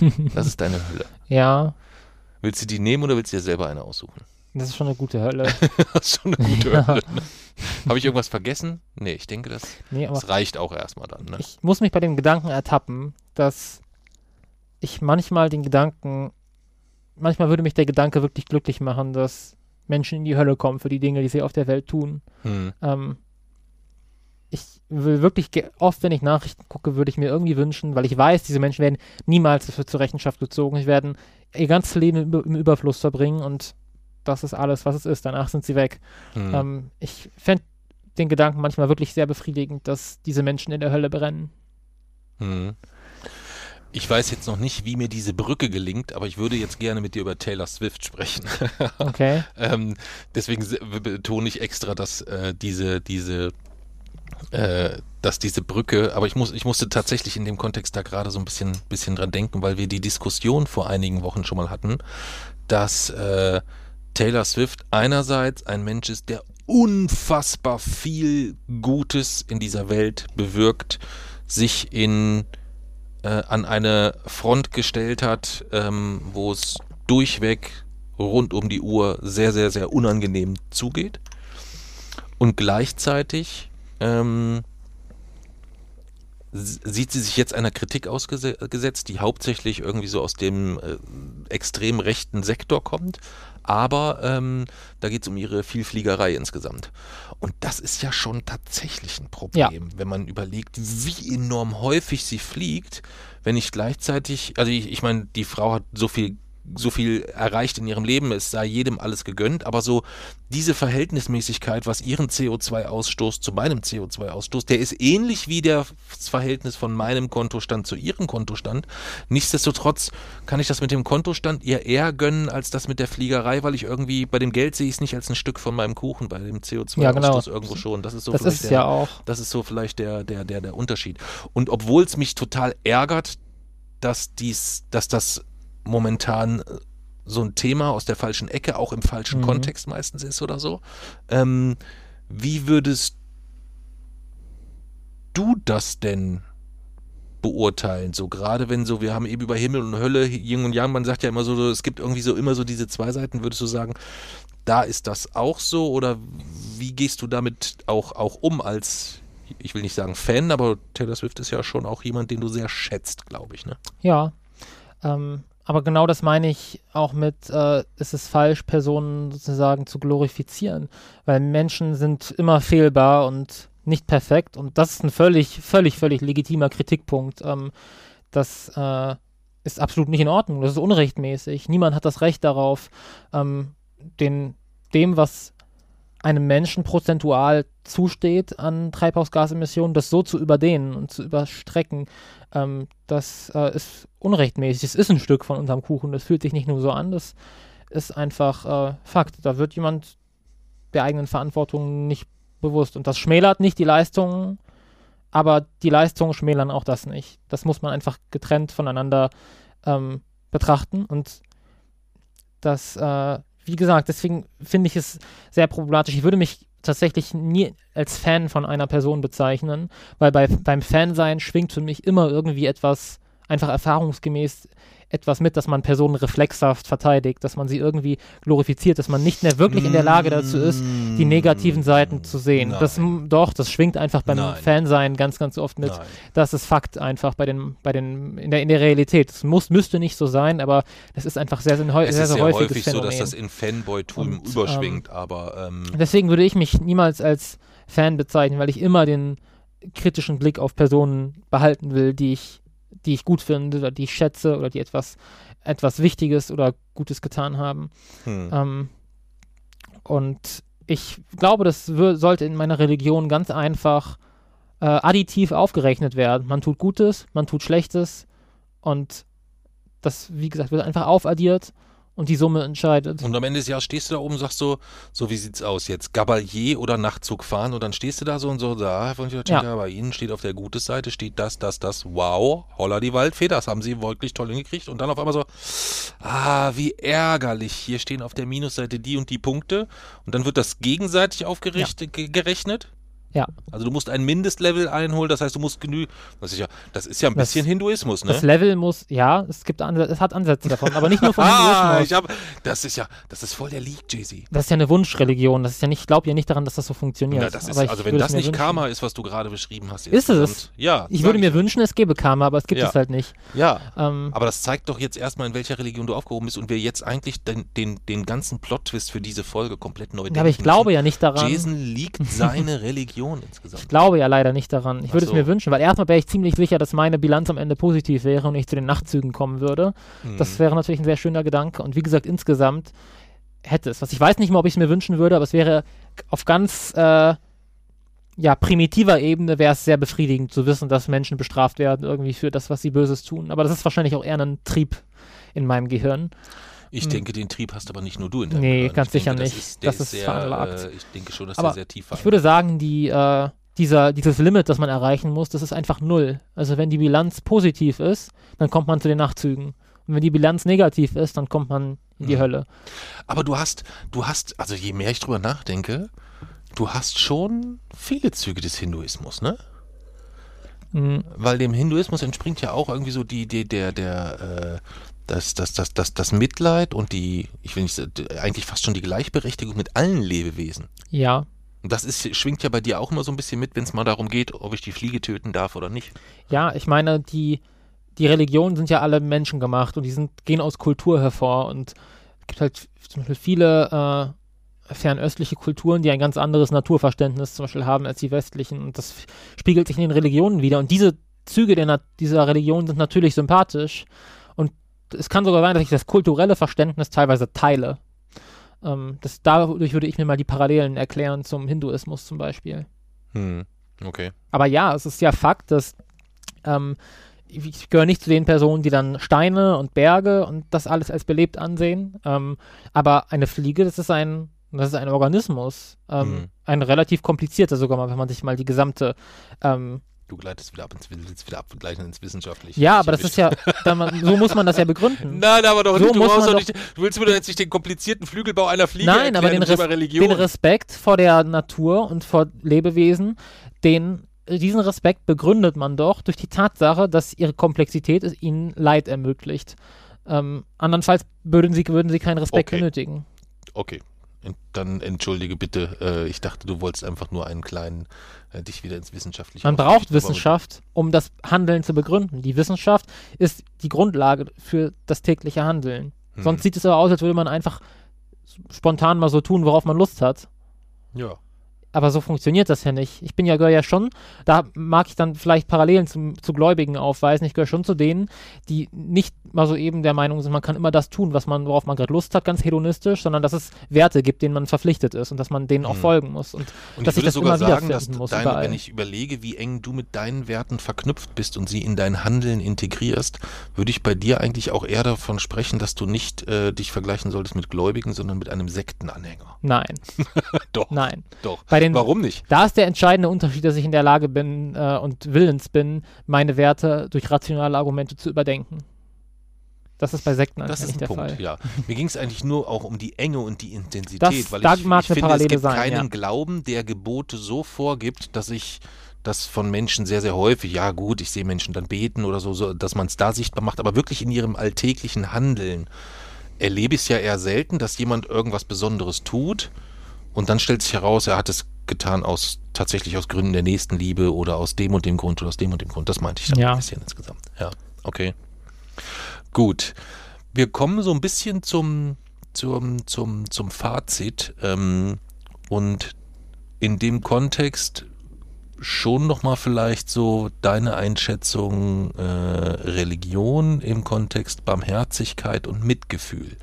<laughs> Das ist deine Hölle. ja, Willst du die nehmen oder willst du dir selber eine aussuchen? Das ist schon eine gute Hölle. <laughs> Das ist schon eine gute <laughs> Ja. Hölle. Ne? Habe ich irgendwas vergessen? Nee, ich denke, das, Nee, aber das reicht auch erstmal dann. Ne? ich muss mich bei dem Gedanken ertappen, dass ich manchmal den Gedanken, manchmal würde mich der Gedanke wirklich glücklich machen, dass Menschen in die Hölle kommen für die Dinge, die sie auf der Welt tun. Hm. Ähm, ich will wirklich oft, wenn ich Nachrichten gucke, würde ich mir irgendwie wünschen, weil ich weiß, diese Menschen werden niemals dafür zur Rechenschaft gezogen. Sie werden ihr ganzes Leben im Überfluss verbringen und das ist alles, was es ist. Danach sind sie weg. Hm. Ähm, ich fände den Gedanken manchmal wirklich sehr befriedigend, dass diese Menschen in der Hölle brennen. Hm. Ich weiß jetzt noch nicht, wie mir diese Brücke gelingt, aber ich würde jetzt gerne mit dir über Taylor Swift sprechen. <laughs> Okay. ähm, deswegen betone ich extra, dass äh, diese, diese, äh, dass diese Brücke, aber ich muss, ich musste tatsächlich in dem Kontext da gerade so ein bisschen, bisschen dran denken, weil wir die Diskussion vor einigen Wochen schon mal hatten, dass äh, Taylor Swift einerseits ein Mensch ist, der unfassbar viel Gutes in dieser Welt bewirkt, sich in äh, an eine Front gestellt hat, ähm, wo es durchweg rund um die Uhr sehr, sehr, sehr unangenehm zugeht. Und gleichzeitig ähm, sieht sie sich jetzt einer Kritik ausgesetzt, die hauptsächlich irgendwie so aus dem äh, extrem rechten Sektor kommt. Aber ähm, da geht es um ihre Vielfliegerei insgesamt. Und das ist ja schon tatsächlich ein Problem, wenn man überlegt, wie enorm häufig sie fliegt, wenn nicht gleichzeitig, also ich, ich meine, die Frau hat so viel so viel erreicht in ihrem Leben, es sei jedem alles gegönnt, aber so diese Verhältnismäßigkeit, was ihren CO2-Ausstoß zu meinem CO2-Ausstoß, der ist ähnlich wie das Verhältnis von meinem Kontostand zu ihrem Kontostand. Nichtsdestotrotz kann ich das mit dem Kontostand ihr eher gönnen als das mit der Fliegerei, weil ich irgendwie bei dem Geld sehe ich es nicht als ein Stück von meinem Kuchen, bei dem CO2-Ausstoß Ja, genau. irgendwo schon. Das ist so Das vielleicht ist der, ja auch. das ist so vielleicht der, der, der, der Unterschied. Und obwohl es mich total ärgert, dass dies, dass das momentan äh, so ein Thema aus der falschen Ecke, auch im falschen Mhm. Kontext meistens ist oder so. Ähm, wie würdest du das denn beurteilen? So gerade wenn so, wir haben eben über Himmel und Hölle, Yin und Yang, man sagt ja immer so, so, es gibt irgendwie so immer so diese zwei Seiten, würdest du sagen, da ist das auch so oder wie gehst du damit auch, auch um als, ich will nicht sagen Fan, aber Taylor Swift ist ja schon auch jemand, den du sehr schätzt, glaube ich, ne? Ja. Ähm, aber genau das meine ich auch mit, äh, es ist falsch, Personen sozusagen zu glorifizieren. Weil Menschen sind immer fehlbar und nicht perfekt. Und das ist ein völlig, völlig, völlig legitimer Kritikpunkt. Ähm, das äh, ist absolut nicht in Ordnung. Das ist unrechtmäßig. Niemand hat das Recht darauf, ähm, den, dem, was einem Menschen prozentual zusteht an Treibhausgasemissionen, das so zu überdehnen und zu überstrecken, ähm, das äh, ist unrechtmäßig. Es ist ein Stück von unserem Kuchen. Das fühlt sich nicht nur so an, das ist einfach äh, Fakt. Da wird jemand der eigenen Verantwortung nicht bewusst. Und das schmälert nicht die Leistungen, aber die Leistungen schmälern auch das nicht. Das muss man einfach getrennt voneinander ähm, betrachten. Und das, äh, wie gesagt, deswegen finde ich es sehr problematisch. Ich würde mich tatsächlich nie als Fan von einer Person bezeichnen, weil bei, beim Fansein schwingt für mich immer irgendwie etwas, einfach erfahrungsgemäß etwas mit, dass man Personen reflexhaft verteidigt, dass man sie irgendwie glorifiziert, dass man nicht mehr wirklich in der Lage dazu ist, die negativen Seiten zu sehen. Das, doch, das schwingt einfach beim Nein. Fansein ganz, ganz oft mit. Nein. Das ist Fakt einfach bei den, bei den, in der, in der Realität. Es muss, müsste nicht so sein, aber es ist einfach sehr, sehr, häu- Es sehr, ist sehr sehr häufig so, Phänomen. dass das in Fanboy-Tum Und, überschwingt, aber ähm, Deswegen würde ich mich niemals als Fan bezeichnen, weil ich immer den kritischen Blick auf Personen behalten will, die ich, die ich gut finde oder die ich schätze oder die etwas, etwas Wichtiges oder Gutes getan haben. hm. Ähm, und ich glaube, das sollte in meiner Religion ganz einfach äh, additiv aufgerechnet werden. Man tut Gutes, man tut Schlechtes und das, wie gesagt, wird einfach aufaddiert und die Summe entscheidet. Und am Ende des Jahres stehst du da oben und sagst so, so wie sieht's aus jetzt? Gabalier oder Nachtzug fahren und dann stehst du da so und so, da, von Ja. ja. bei Ihnen steht auf der gutes Seite, steht das, das, das, wow, holla die Waldfee, das haben Sie wirklich toll hingekriegt und dann auf einmal so, ah, wie ärgerlich, hier stehen auf der Minusseite die und die Punkte und dann wird das gegenseitig aufgerechnet, ge- gerechnet. Ja. Also du musst ein Mindestlevel einholen, das heißt, du musst genügen, das ist ja, das ist ja ein Das- bisschen Hinduismus, ne? Das Level muss, ja, es gibt Anse es hat Ansätze davon, aber nicht nur von <laughs> Ah, Hinduismus. ich hab, das ist ja, das ist voll der Leak, Jay-Z. Das ist ja eine Wunschreligion. Das ist ja nicht, ich glaube ja nicht daran, dass das so funktioniert. Ja, das ist, also wenn das nicht wünschen. Karma ist, was du gerade beschrieben hast. Ist es? Ja. Ich würde mir wünschen, es gäbe Karma, aber es gibt Ja. es halt nicht. Ja. Ähm, Aber das zeigt doch jetzt erstmal, in welcher Religion du aufgehoben bist und wir jetzt eigentlich den, den, den ganzen Plot-Twist für diese Folge komplett neu ja, aber ich denken glaube ja nicht daran. Jason liegt seine <laughs> Religion insgesamt. Ich glaube ja leider nicht daran. Ich würde so. es mir wünschen, weil erstmal wäre ich ziemlich sicher, dass meine Bilanz am Ende positiv wäre und ich zu den Nachtzügen kommen würde. Das Hm. wäre natürlich ein sehr schöner Gedanke. Und wie gesagt, insgesamt hätte es was. Ich weiß nicht mal, ob ich es mir wünschen würde, aber es wäre auf ganz, äh, ja, primitiver Ebene wäre es sehr befriedigend zu wissen, dass Menschen bestraft werden irgendwie für das, was sie Böses tun. Aber das ist wahrscheinlich auch eher ein Trieb in meinem Gehirn. Ich Hm. denke, den Trieb hast aber nicht nur du in deinem Nee, Gehirn. ganz ich denke, sicher das nicht. Ist, der Das ist sehr, veranlagt. Äh, ich denke schon, dass Aber der sehr tief Ich würde sagen, die, äh, dieser, dieses Limit, das man erreichen muss, das ist einfach null. Also wenn die Bilanz positiv ist, dann kommt man zu den Nachzügen. Und wenn die Bilanz negativ ist, dann kommt man in die Mhm. Hölle. Aber du hast, du hast, also je mehr ich drüber nachdenke, du hast schon viele Züge des Hinduismus, ne? Mhm. Weil dem Hinduismus entspringt ja auch irgendwie so die Idee der, der, äh, das, das, das, das, das Mitleid und die, ich will nicht sagen, eigentlich fast schon die Gleichberechtigung mit allen Lebewesen. Ja, das ist, schwingt ja bei dir auch immer so ein bisschen mit, wenn es mal darum geht, ob ich die Fliege töten darf oder nicht. ja, ich meine, die, die Religionen sind ja alle menschengemacht und die sind, gehen aus Kultur hervor und es gibt halt zum Beispiel viele äh, fernöstliche Kulturen, die ein ganz anderes Naturverständnis zum Beispiel haben als die westlichen und das spiegelt sich in den Religionen wieder und diese Züge der dieser Religion sind natürlich sympathisch und es kann sogar sein, dass ich das kulturelle Verständnis teilweise teile. Ähm, das, dadurch würde ich mir mal die Parallelen erklären zum Hinduismus zum Beispiel. Hm, okay. Aber ja, es ist ja Fakt, dass ähm, ich ich gehöre nicht zu den Personen, die dann Steine und Berge und das alles als belebt ansehen. Ähm, aber eine Fliege, das ist ein, das ist ein Organismus. Ähm, Mhm. Ein relativ komplizierter sogar mal, wenn man sich mal die gesamte ähm, Du gleitest wieder ab ins, willst wieder abgleichen ins Wissenschaftliche. ja, aber das ist ja, dann, so muss man das ja begründen. <laughs> Nein, aber doch So nicht. Du, muss man doch nicht. Du willst mir doch jetzt nicht den komplizierten Flügelbau einer Fliege Nein, aber den, Res den Respekt vor der Natur und vor Lebewesen, den, diesen Respekt begründet man doch durch die Tatsache, dass ihre Komplexität es ihnen Leid ermöglicht. Ähm, andernfalls würden sie, würden sie keinen Respekt Okay. benötigen. Okay. Dann entschuldige bitte, äh, ich dachte, du wolltest einfach nur einen kleinen, äh, dich wieder ins Wissenschaftliche Man braucht Wissenschaft, um das Handeln zu begründen. Die Wissenschaft ist die Grundlage für das tägliche Handeln. Hm. Sonst sieht es aber aus, als würde man einfach spontan mal so tun, worauf man Lust hat. Ja. Aber so funktioniert das ja nicht. Ich bin ja, gehöre ja schon, da mag ich dann vielleicht Parallelen zum, zu Gläubigen aufweisen. Ich gehöre schon zu denen, die nicht mal so eben der Meinung sind, man kann immer das tun, was man, worauf man gerade Lust hat, ganz hedonistisch, sondern dass es Werte gibt, denen man verpflichtet ist und dass man denen auch Mhm. folgen muss. Und Und dass ich würde ich das sogar immer sagen, dass muss, deine, überall. wenn ich überlege, wie eng du mit deinen Werten verknüpft bist und sie in dein Handeln integrierst, würde ich bei dir eigentlich auch eher davon sprechen, dass du nicht äh, dich vergleichen solltest mit Gläubigen, sondern mit einem Sektenanhänger. nein, <laughs> Doch, nein. doch. Bei den, Warum nicht? Da ist der entscheidende Unterschied, dass ich in der Lage bin äh, und willens bin, meine Werte durch rationale Argumente zu überdenken. Das ist bei Sekten Das ist ein der Punkt, Fall. ja. Mir ging es eigentlich nur auch um die Enge und die Intensität, Das- weil da ich, mag ich finde, es Parallele gibt sein, keinen ja. Glauben, der Gebote so vorgibt, dass ich das von Menschen sehr, sehr häufig, ja gut, ich sehe Menschen dann beten oder so, so dass man es da sichtbar macht, aber wirklich in ihrem alltäglichen Handeln erlebe ich es ja eher selten, dass jemand irgendwas Besonderes tut und dann stellt sich heraus, er hat es getan aus tatsächlich aus Gründen der Nächstenliebe oder aus dem und dem Grund oder aus dem und dem Grund. Das meinte ich dann Ja. ein bisschen insgesamt. Ja, okay. Gut. Wir kommen so ein bisschen zum, zum, zum, zum Fazit ähm, und in dem Kontext schon nochmal vielleicht so deine Einschätzung äh, Religion im Kontext Barmherzigkeit und Mitgefühl.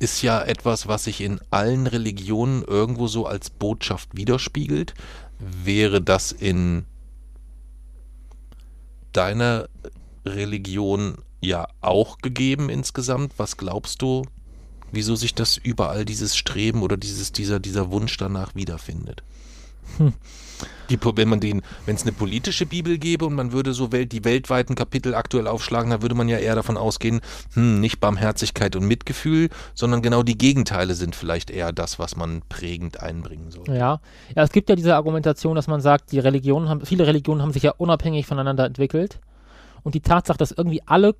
Ist ja etwas, was sich in allen Religionen irgendwo so als Botschaft widerspiegelt. Wäre das in deiner Religion ja auch gegeben insgesamt? Was glaubst du, wieso sich das überall dieses Streben oder dieses, dieser, dieser Wunsch danach wiederfindet? Hm. <laughs> Die, wenn man den, wenn es eine politische Bibel gäbe und man würde so Welt, die weltweiten Kapitel aktuell aufschlagen, dann würde man ja eher davon ausgehen, hm, nicht Barmherzigkeit und Mitgefühl, sondern genau die Gegenteile sind vielleicht eher das, was man prägend einbringen soll. Ja. ja, es gibt ja diese Argumentation, dass man sagt, die Religionen haben, viele Religionen haben sich ja unabhängig voneinander entwickelt. Und die Tatsache, dass irgendwie alle,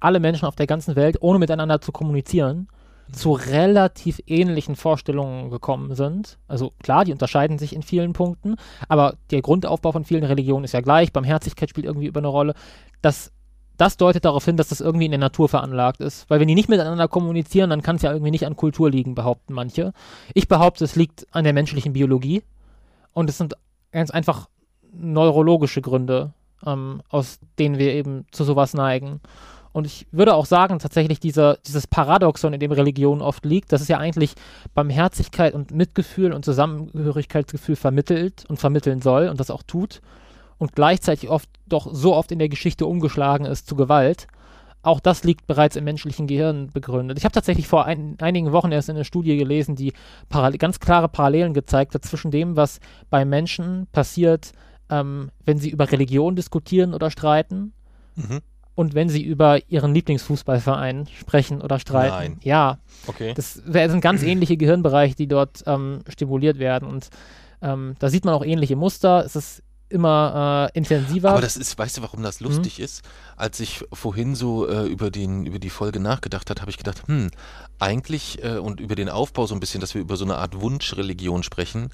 alle Menschen auf der ganzen Welt, ohne miteinander zu kommunizieren, zu relativ ähnlichen Vorstellungen gekommen sind. Also klar, die unterscheiden sich in vielen Punkten, aber der Grundaufbau von vielen Religionen ist ja gleich, Barmherzigkeit spielt irgendwie über eine Rolle. Das, das deutet darauf hin, dass das irgendwie in der Natur veranlagt ist. Weil wenn die nicht miteinander kommunizieren, dann kann es ja irgendwie nicht an Kultur liegen, behaupten manche. Ich behaupte, es liegt an der menschlichen Biologie und es sind ganz einfach neurologische Gründe, ähm, aus denen wir eben zu sowas neigen. Und ich würde auch sagen, tatsächlich dieser, dieses Paradoxon, in dem Religion oft liegt, dass es ja eigentlich Barmherzigkeit und Mitgefühl und Zusammengehörigkeitsgefühl vermittelt und vermitteln soll und das auch tut und gleichzeitig oft doch so oft in der Geschichte umgeschlagen ist zu Gewalt. Auch das liegt bereits im menschlichen Gehirn begründet. Ich habe tatsächlich vor ein, einigen Wochen erst in einer Studie gelesen, die ganz klare Parallelen gezeigt hat zwischen dem, was bei Menschen passiert, ähm, wenn sie über Religion diskutieren oder streiten mhm. Und wenn sie über ihren Lieblingsfußballverein sprechen oder streiten. Nein. Ja. Okay. Das sind ganz ähnliche Gehirnbereiche, die dort ähm, stimuliert werden. Und ähm, da sieht man auch ähnliche Muster. Es ist immer äh, intensiver. Aber das ist, weißt du, warum das lustig mhm. ist? Als ich vorhin so äh, über, den, über die Folge nachgedacht habe, habe ich gedacht, hm, eigentlich äh, und über den Aufbau so ein bisschen, dass wir über so eine Art Wunschreligion sprechen,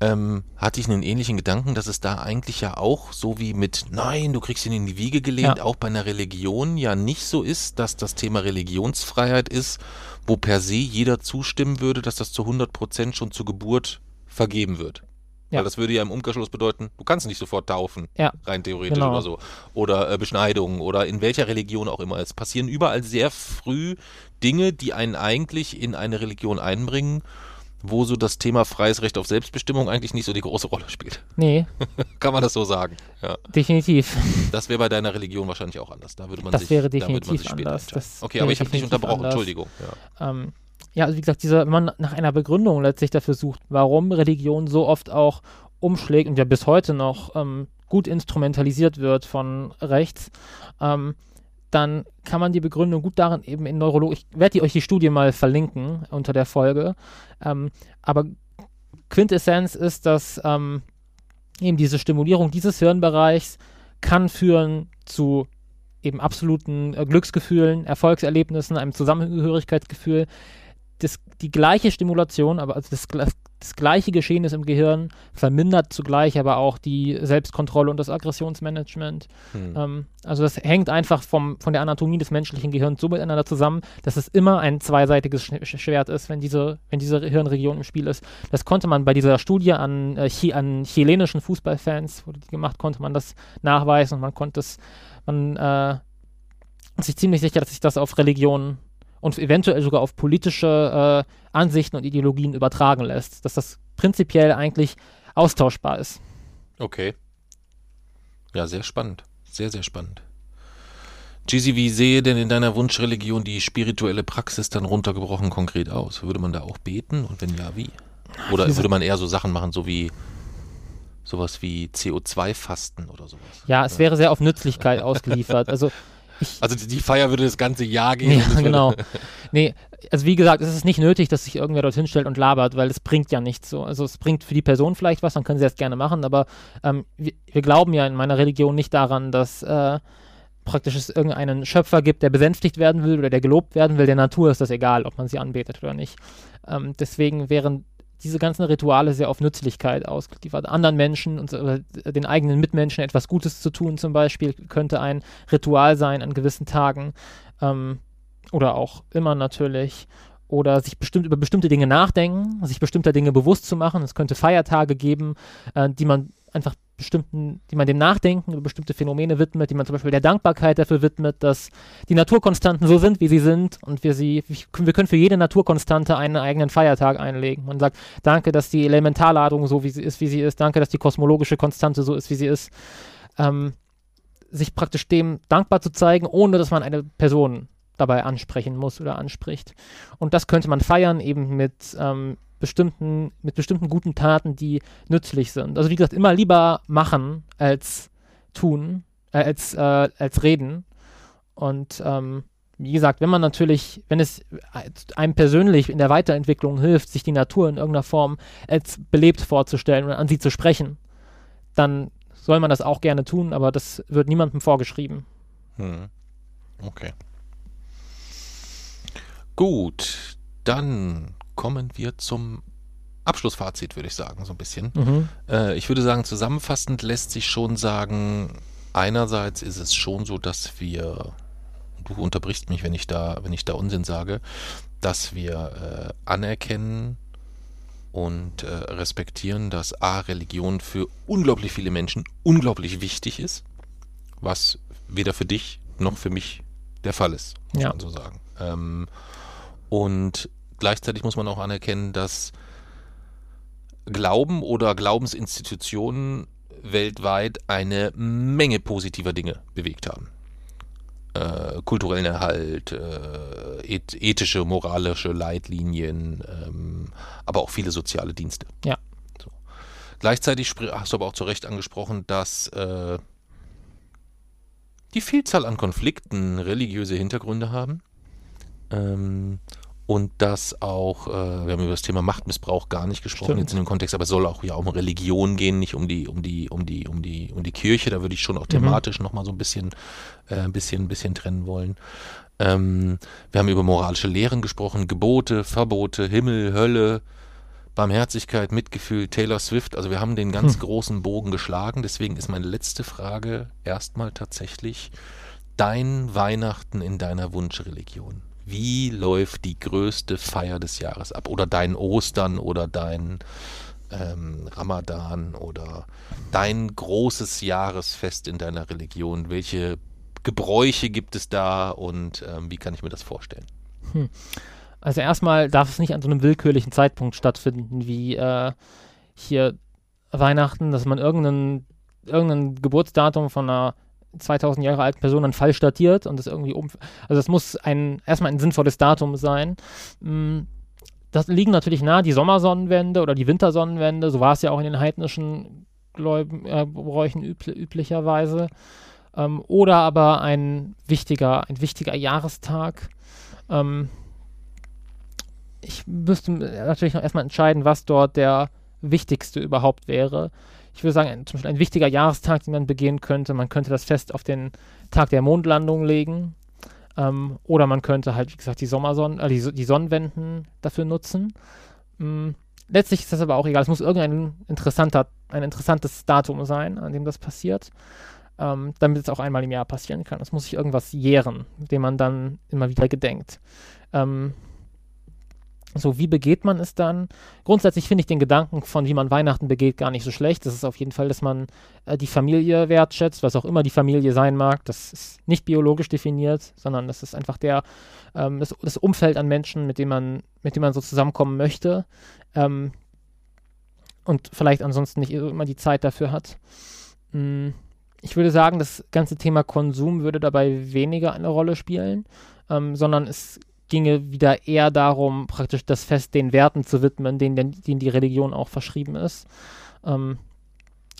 ähm, hatte ich einen ähnlichen Gedanken, dass es da eigentlich ja auch so wie mit, nein, du kriegst ihn in die Wiege gelehnt, ja. auch bei einer Religion ja nicht so ist, dass das Thema Religionsfreiheit ist, wo per se jeder zustimmen würde, dass das zu 100 Prozent schon zur Geburt vergeben wird. Ja. Weil das würde ja im Umkehrschluss bedeuten, du kannst nicht sofort taufen, ja. rein theoretisch genau. oder so. Oder äh, Beschneidungen oder in welcher Religion auch immer. Es passieren überall sehr früh Dinge, die einen eigentlich in eine Religion einbringen, wo so das Thema freies Recht auf Selbstbestimmung eigentlich nicht so die große Rolle spielt. Nee. <laughs> Kann man das so sagen? Ja. Definitiv. Das wäre bei deiner Religion wahrscheinlich auch anders. Da würde man das sich, wäre definitiv anders. okay, aber ich habe dich unterbrochen, anders. Entschuldigung. Ja. Ähm, ja, also wie gesagt, dieser, wenn man nach einer Begründung letztlich dafür sucht, warum Religion so oft auch umschlägt und ja bis heute noch ähm, gut instrumentalisiert wird von rechts, ähm, dann kann man die Begründung gut darin eben in Neurologie, ich werde euch die Studie mal verlinken unter der Folge, ähm, aber Quintessenz ist, dass ähm, eben diese Stimulierung dieses Hirnbereichs kann führen zu eben absoluten äh, Glücksgefühlen, Erfolgserlebnissen, einem Zusammengehörigkeitsgefühl, das, die gleiche Stimulation, aber also das, das gleiche Geschehen ist im Gehirn, vermindert zugleich aber auch die Selbstkontrolle und das Aggressionsmanagement. Hm. Ähm, also das hängt einfach vom, von der Anatomie des menschlichen Gehirns so miteinander zusammen, dass es immer ein zweiseitiges Schwert ist, wenn diese, wenn diese Hirnregion im Spiel ist. Das konnte man bei dieser Studie an, äh, an chilenischen Fußballfans, wurde die gemacht, konnte man das nachweisen und man konnte es, man äh, ist sich ziemlich sicher, dass sich das auf Religion und eventuell sogar auf politische äh, Ansichten und Ideologien übertragen lässt. Dass das prinzipiell eigentlich austauschbar ist. Okay. Ja, sehr spannend. Sehr, sehr spannend. Gizzy, wie sehe denn in deiner Wunschreligion die spirituelle Praxis dann runtergebrochen konkret aus? Würde man da auch beten und wenn ja, wie? Oder würde man eher so Sachen machen, so wie sowas wie CO2-Fasten oder sowas? Ja, es wäre sehr auf Nützlichkeit ausgeliefert. Also <laughs> <laughs> also die Feier würde das ganze Jahr gehen. Ja, <laughs> genau. <laughs> nee, also wie gesagt, es ist nicht nötig, dass sich irgendwer dorthin stellt und labert, weil es bringt ja nichts so. Also es bringt für die Person vielleicht was, dann können sie das gerne machen, aber ähm, wir, wir, glauben ja in meiner Religion nicht daran, dass äh, praktisch es irgendeinen Schöpfer gibt, der besänftigt werden will oder der gelobt werden will. Der Natur ist das egal, ob man sie anbetet oder nicht. Ähm, deswegen wären diese ganzen Rituale sehr auf Nützlichkeit ausgeliefert. Anderen Menschen und den eigenen Mitmenschen etwas Gutes zu tun, zum Beispiel, könnte ein Ritual sein an gewissen Tagen. Ähm, oder auch immer natürlich. Oder sich bestimmt über bestimmte Dinge nachdenken, sich bestimmter Dinge bewusst zu machen. Es könnte Feiertage geben, äh, die man einfach bestimmten, die man dem Nachdenken über bestimmte Phänomene widmet, die man zum Beispiel der Dankbarkeit dafür widmet, dass die Naturkonstanten so sind, wie sie sind und wir sie, wir können für jede Naturkonstante einen eigenen Feiertag einlegen. Man sagt, danke, dass die Elementarladung so wie sie ist, wie sie ist, danke, dass die kosmologische Konstante so ist, wie sie ist. Ähm, sich praktisch dem dankbar zu zeigen, ohne dass man eine Person dabei ansprechen muss oder anspricht. Und das könnte man feiern, eben mit ähm, bestimmten, mit bestimmten guten Taten, die nützlich sind. Also wie gesagt, immer lieber machen als tun, äh, als, äh, als reden. Und ähm, wie gesagt, wenn man natürlich, wenn es einem persönlich in der Weiterentwicklung hilft, sich die Natur in irgendeiner Form als belebt vorzustellen und an sie zu sprechen, dann soll man das auch gerne tun, aber das wird niemandem vorgeschrieben. Hm. Okay. Gut, dann kommen wir zum Abschlussfazit, würde ich sagen, so ein bisschen. Mhm. Äh, ich würde sagen, zusammenfassend lässt sich schon sagen, einerseits ist es schon so, dass wir, du unterbrichst mich, wenn ich da, wenn ich da Unsinn sage, dass wir äh, anerkennen und äh, respektieren, dass A, Religion für unglaublich viele Menschen unglaublich wichtig ist, was weder für dich noch für mich der Fall ist, muss Ja. man so sagen. Ähm, und gleichzeitig muss man auch anerkennen, dass Glauben oder Glaubensinstitutionen weltweit eine Menge positiver Dinge bewegt haben. Äh, kulturellen Erhalt, äh, eth ethische, moralische Leitlinien, ähm, aber auch viele soziale Dienste. Ja. So. Gleichzeitig hast du aber auch zu Recht angesprochen, dass äh, die Vielzahl an Konflikten religiöse Hintergründe haben. Ähm, und dass auch, äh, wir haben über das Thema Machtmissbrauch gar nicht gesprochen Stimmt. jetzt in dem Kontext, aber es soll auch ja um Religion gehen, nicht um die, um die, um die, um die, um die Kirche. Da würde ich schon auch thematisch nochmal so ein bisschen, äh, ein bisschen, ein bisschen trennen wollen. Ähm, wir haben über moralische Lehren gesprochen, Gebote, Verbote, Himmel, Hölle, Barmherzigkeit, Mitgefühl, Taylor Swift. Also wir haben den ganz großen Bogen geschlagen. Deswegen ist meine letzte Frage erstmal tatsächlich dein Weihnachten in deiner Wunschreligion. Wie läuft die größte Feier des Jahres ab? Oder dein Ostern oder dein ähm, Ramadan oder dein großes Jahresfest in deiner Religion? Welche Gebräuche gibt es da und ähm, wie kann ich mir das vorstellen? Also erstmal darf es nicht an so einem willkürlichen Zeitpunkt stattfinden, wie äh, hier Weihnachten, dass man irgendein, irgendein Geburtsdatum von einer 2000 Jahre alten Person dann falsch datiert und das irgendwie um. Also es muss ein erstmal ein sinnvolles Datum sein. Mm, Das liegen natürlich nahe die Sommersonnenwende oder die Wintersonnenwende. So war es ja auch in den heidnischen Gläuben, äh, Bräuchen übl üblicherweise. Ähm, oder aber ein wichtiger, ein wichtiger Jahrestag. Ähm, ich müsste natürlich noch erstmal entscheiden, was dort der wichtigste überhaupt wäre. Ich würde sagen, ein, zum Beispiel ein wichtiger Jahrestag, den man begehen könnte. Man könnte das Fest auf den Tag der Mondlandung legen. Ähm, oder man könnte halt, wie gesagt, die Sommersonnen, äh, die, die Sonnenwenden dafür nutzen. Mm, letztlich ist das aber auch egal. Es muss irgendein interessanter, ein interessantes Datum sein, an dem das passiert. Ähm, damit es auch einmal im Jahr passieren kann. Es muss sich irgendwas jähren, dem man dann immer wieder gedenkt. Ähm, so, wie begeht man es dann? Grundsätzlich finde ich den Gedanken von, wie man Weihnachten begeht, gar nicht so schlecht. Das ist auf jeden Fall, dass man äh, die Familie wertschätzt, was auch immer die Familie sein mag. Das ist nicht biologisch definiert, sondern das ist einfach der, ähm, das, das Umfeld an Menschen, mit dem man, mit dem man so zusammenkommen möchte. Ähm, und vielleicht ansonsten nicht immer die Zeit dafür hat. Mm, ich würde sagen, das ganze Thema Konsum würde dabei weniger eine Rolle spielen, ähm, sondern es ginge wieder eher darum, praktisch das Fest den Werten zu widmen, denen, denen die Religion auch verschrieben ist. Ähm,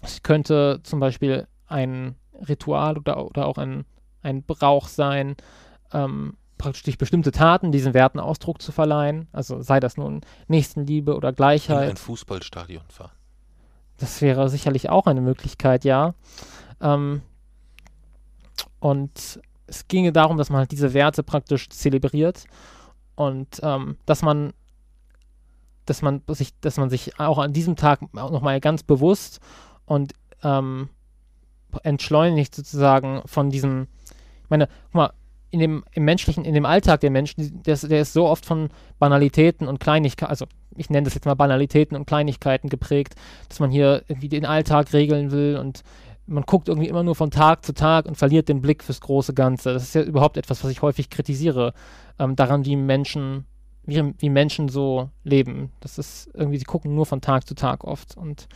es könnte zum Beispiel ein Ritual oder, oder auch ein, ein Brauch sein, ähm, praktisch durch bestimmte Taten diesen Werten Ausdruck zu verleihen. Also sei das nun Nächstenliebe oder In Gleichheit. ein Fußballstadion fahren. Das wäre sicherlich auch eine Möglichkeit, ja. Ähm, und es ginge darum, dass man halt diese Werte praktisch zelebriert und ähm, dass man dass man sich, dass man sich auch an diesem Tag nochmal ganz bewusst und ähm, entschleunigt sozusagen von diesem, ich meine, guck mal, in dem, im menschlichen, in dem Alltag der Menschen, der, der ist so oft von Banalitäten und Kleinigkeiten, also ich nenne das jetzt mal Banalitäten und Kleinigkeiten geprägt, dass man hier irgendwie den Alltag regeln will und man guckt irgendwie immer nur von Tag zu Tag und verliert den Blick fürs große Ganze. Das ist ja überhaupt etwas, was ich häufig kritisiere, ähm, daran, wie Menschen, wie, wie Menschen so leben. Das ist irgendwie, sie gucken nur von Tag zu Tag oft. Und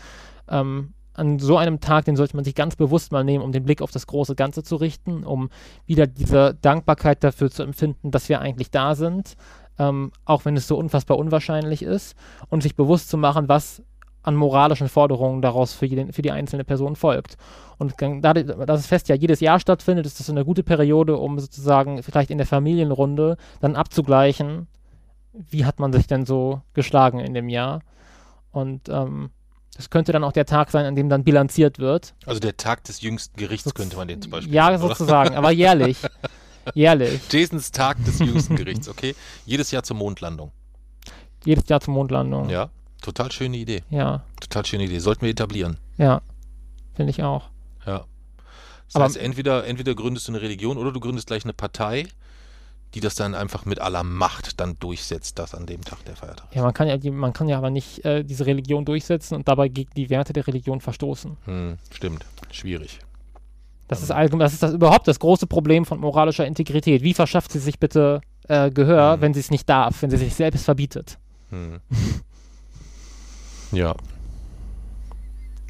ähm, an so einem Tag, den sollte man sich ganz bewusst mal nehmen, um den Blick auf das große Ganze zu richten, um wieder diese Dankbarkeit dafür zu empfinden, dass wir eigentlich da sind, ähm, auch wenn es so unfassbar unwahrscheinlich ist, und sich bewusst zu machen, was an moralischen Forderungen daraus für, jeden, für die einzelne Person folgt. Und da da das Fest ja jedes Jahr stattfindet, ist das eine gute Periode, um sozusagen vielleicht in der Familienrunde dann abzugleichen, wie hat man sich denn so geschlagen in dem Jahr. Und ähm, das könnte dann auch der Tag sein, an dem dann bilanziert wird. Also der Tag des jüngsten Gerichts könnte man den zum Beispiel Ja, oder? sozusagen, aber jährlich. <laughs> jährlich. Jasons Tag des jüngsten <laughs> Gerichts, okay? Jedes Jahr zur Mondlandung. Jedes Jahr zur Mondlandung. Ja, total schöne Idee. Ja, Total schöne Idee. Sollten wir etablieren. ja. Finde ich auch. Ja. Das Aber- heißt, entweder, entweder gründest du eine Religion oder du gründest gleich eine Partei, die das dann einfach mit aller Macht dann durchsetzt, dass an dem Tag der Feiertag ist. Ja, man kann ja, man kann ja aber nicht äh, diese Religion durchsetzen und dabei gegen die Werte der Religion verstoßen. Hm, stimmt. Schwierig. Das ist allgemein, das ist das überhaupt das große Problem von moralischer Integrität. Wie verschafft sie sich bitte äh, Gehör, Mhm. wenn sie es nicht darf, wenn sie sich selbst verbietet? Hm. <laughs> Ja.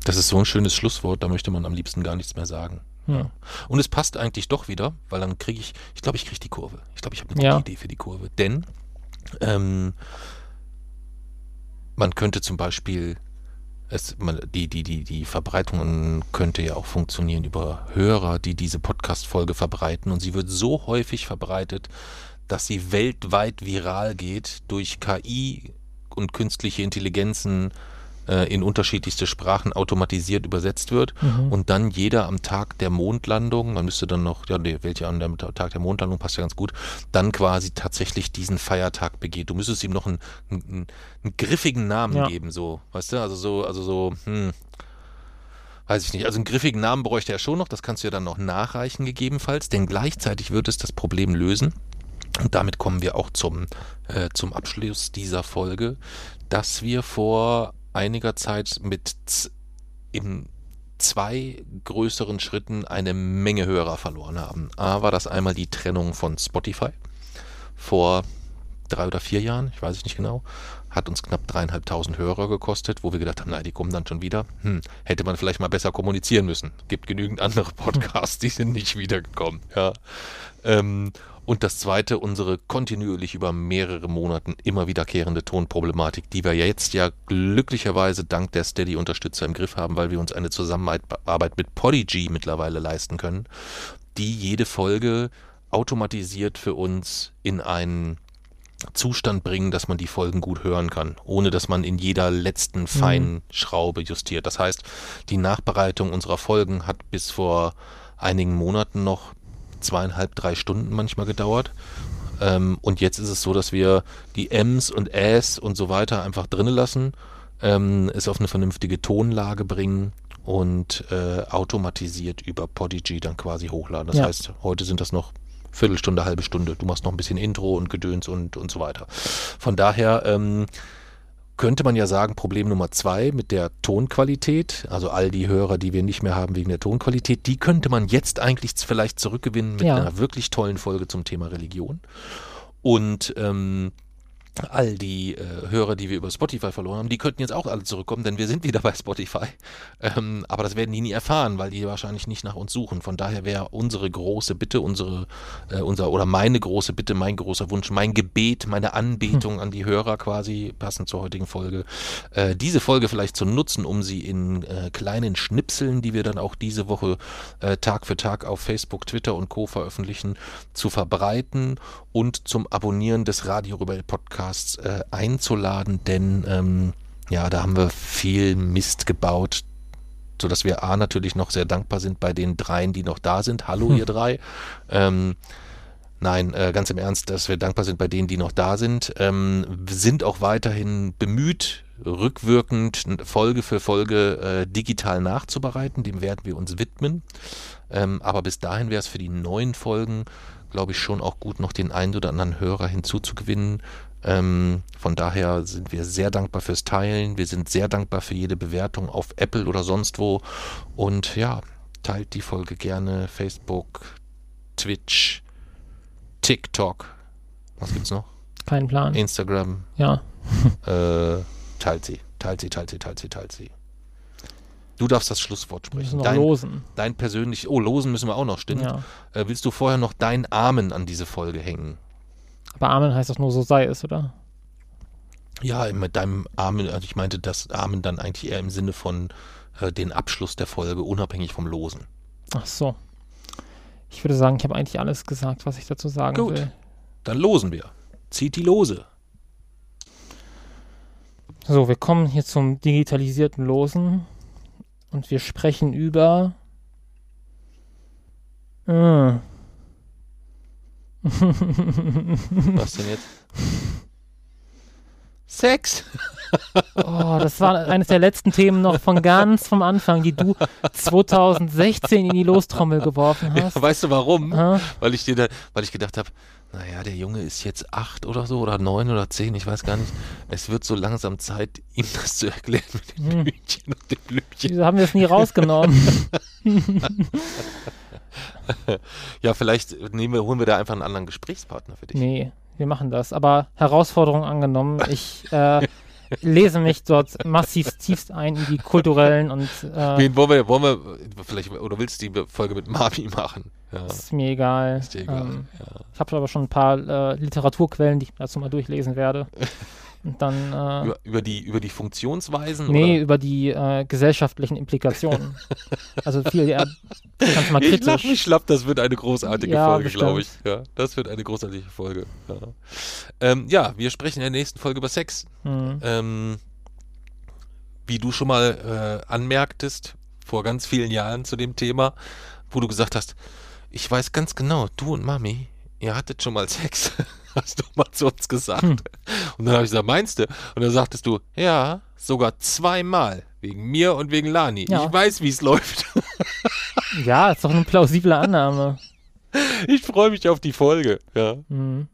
Das ist so ein schönes Schlusswort, da möchte man am liebsten gar nichts mehr sagen. Ja. Und es passt eigentlich doch wieder, weil dann kriege ich, ich glaube, ich kriege die Kurve. Ich glaube, ich habe eine Ja. gute Idee für die Kurve. Denn ähm, man könnte zum Beispiel, es, man, die, die, die, die Verbreitung könnte ja auch funktionieren über Hörer, die diese Podcast-Folge verbreiten. Und sie wird so häufig verbreitet, dass sie weltweit viral geht durch KI und künstliche Intelligenzen äh, in unterschiedlichste Sprachen automatisiert übersetzt wird Mhm. und dann jeder am Tag der Mondlandung, man müsste dann noch, ja, nee, ja an der Tag der Mondlandung, passt ja ganz gut, dann quasi tatsächlich diesen Feiertag begeht. Du müsstest ihm noch einen, einen, einen griffigen Namen Ja. geben, so, weißt du, also so, also so, hm, weiß ich nicht. Also einen griffigen Namen bräuchte er schon noch, das kannst du ja dann noch nachreichen gegebenenfalls, denn gleichzeitig wird es das Problem lösen. Und damit kommen wir auch zum, äh, zum Abschluss dieser Folge, dass wir vor einiger Zeit mit in zwei größeren Schritten eine Menge Hörer verloren haben. A war das einmal die Trennung von Spotify vor drei oder vier Jahren, ich weiß es nicht genau, hat uns knapp dreieinhalbtausend Hörer gekostet, wo wir gedacht haben, nein, die kommen dann schon wieder. Hm, hätte man vielleicht mal besser kommunizieren müssen. Gibt genügend andere <laughs> Podcasts, die sind nicht wiedergekommen. Ja. Ähm, und das zweite, unsere kontinuierlich über mehrere Monaten immer wiederkehrende Tonproblematik, die wir jetzt ja glücklicherweise dank der Steady-Unterstützer im Griff haben, weil wir uns eine Zusammenarbeit mit Podigy mittlerweile leisten können, die jede Folge automatisiert für uns in einen Zustand bringen, dass man die Folgen gut hören kann, ohne dass man in jeder letzten feinen Schraube justiert. Das heißt, die Nachbereitung unserer Folgen hat bis vor einigen Monaten noch zweieinhalb, drei Stunden manchmal gedauert. Ähm, und jetzt ist es so, dass wir die Ms und Äs und so weiter einfach drinnen lassen, ähm, es auf eine vernünftige Tonlage bringen und äh, automatisiert über Podigy dann quasi hochladen. Das Ja. heißt, heute sind das noch Viertelstunde, halbe Stunde. Du machst noch ein bisschen Intro und Gedöns und, und so weiter. Von daher ähm, könnte man ja sagen, Problem Nummer zwei mit der Tonqualität, also all die Hörer, die wir nicht mehr haben wegen der Tonqualität, die könnte man jetzt eigentlich vielleicht zurückgewinnen mit Ja. einer wirklich tollen Folge zum Thema Religion. Und ähm, all die äh, Hörer, die wir über Spotify verloren haben, die könnten jetzt auch alle zurückkommen, denn wir sind wieder bei Spotify. Ähm, aber das werden die nie erfahren, weil die wahrscheinlich nicht nach uns suchen. Von daher wäre unsere große Bitte, unsere, äh, unser oder meine große Bitte, mein großer Wunsch, mein Gebet, meine Anbetung an die Hörer quasi, passend zur heutigen Folge, äh, diese Folge vielleicht zu nutzen, um sie in äh, kleinen Schnipseln, die wir dann auch diese Woche äh, Tag für Tag auf Facebook, Twitter und Co. veröffentlichen, zu verbreiten und zum Abonnieren des Radio Rebell Podcasts äh, einzuladen, denn ähm, ja, da haben wir viel Mist gebaut, sodass wir A natürlich noch sehr dankbar sind bei den dreien, die noch da sind. Hallo, ihr <laughs> drei. Ähm, Nein, äh, ganz im Ernst, dass wir dankbar sind bei denen, die noch da sind. Ähm, wir sind auch weiterhin bemüht, rückwirkend Folge für Folge äh, digital nachzubereiten. Dem werden wir uns widmen. Ähm, aber bis dahin wäre es für die neuen Folgen, glaube ich, schon auch gut, noch den einen oder anderen Hörer hinzuzugewinnen. Ähm, von daher sind wir sehr dankbar fürs Teilen. Wir sind sehr dankbar für jede Bewertung auf Apple oder sonst wo. Und ja, teilt die Folge gerne. Facebook, Twitch, TikTok. Was gibt's noch? Kein Plan. Instagram. Ja. Äh, teilt sie, teilt sie, teilt sie, teilt sie, teilt sie. Du darfst das Schlusswort sprechen. noch Dein, losen. dein persönlich. Oh, losen müssen wir auch noch, stimmt. Ja. Äh, willst du vorher noch deinen Amen an diese Folge hängen? Aber Amen heißt doch nur so sei es, oder? Ja, mit deinem Amen, also ich meinte das Amen dann eigentlich eher im Sinne von äh, den Abschluss der Folge, unabhängig vom Losen. Ach so. Ich würde sagen, ich habe eigentlich alles gesagt, was ich dazu sagen Gut. will. Dann losen wir. Zieht die Lose. So, wir kommen hier zum digitalisierten Losen und wir sprechen über. Äh. Was denn jetzt? Sex. Oh, das war eines der letzten Themen noch von ganz vom Anfang, die du 2016 in die Lostrommel geworfen Ja, hast. weißt du warum? Aha. Weil ich dir da, weil ich gedacht habe, naja, der Junge ist jetzt acht oder so oder neun oder zehn, ich weiß gar nicht. Es wird so langsam Zeit, ihm das zu erklären mit den Hm. Blümchen und den Blümchen. Wieso haben wir es nie rausgenommen? <laughs> ja, vielleicht nehmen wir, holen wir da einfach einen anderen Gesprächspartner für dich. Nee, wir machen das. Aber Herausforderung angenommen. Ich äh, <laughs> lese mich dort massiv tiefst ein in die kulturellen und. Äh, Wen wollen wir, wollen wir, vielleicht, oder willst du die Folge mit Mami machen? Ja. Ist mir egal. Ist dir egal. Ähm, ja. Ich habe aber schon ein paar äh, Literaturquellen, die ich dazu mal durchlesen werde. <laughs> Und dann. Äh, über, über, die, über die Funktionsweisen? nee, oder? über die äh, gesellschaftlichen Implikationen. <laughs> also viel, ja, kannst mal Ich kritisch. lach mich schlapp, das wird eine großartige Ja, Folge, glaube ich. Ja, das wird eine großartige Folge. Ja. Ähm, ja, wir sprechen in der nächsten Folge über Sex. Hm. Ähm, wie du schon mal äh, anmerktest, vor ganz vielen Jahren zu dem Thema, wo du gesagt hast, ich weiß ganz genau, du und Mami, ihr hattet schon mal Sex. <laughs> Hast du mal zu uns gesagt. Hm. Und dann habe ich gesagt, meinst du? Und dann sagtest du, ja, sogar zweimal. Wegen mir und wegen Lani. Ja. Ich weiß, wie es läuft. <laughs> Ja, ist doch eine plausible Annahme. Ich freue mich auf die Folge. Ja. Hm.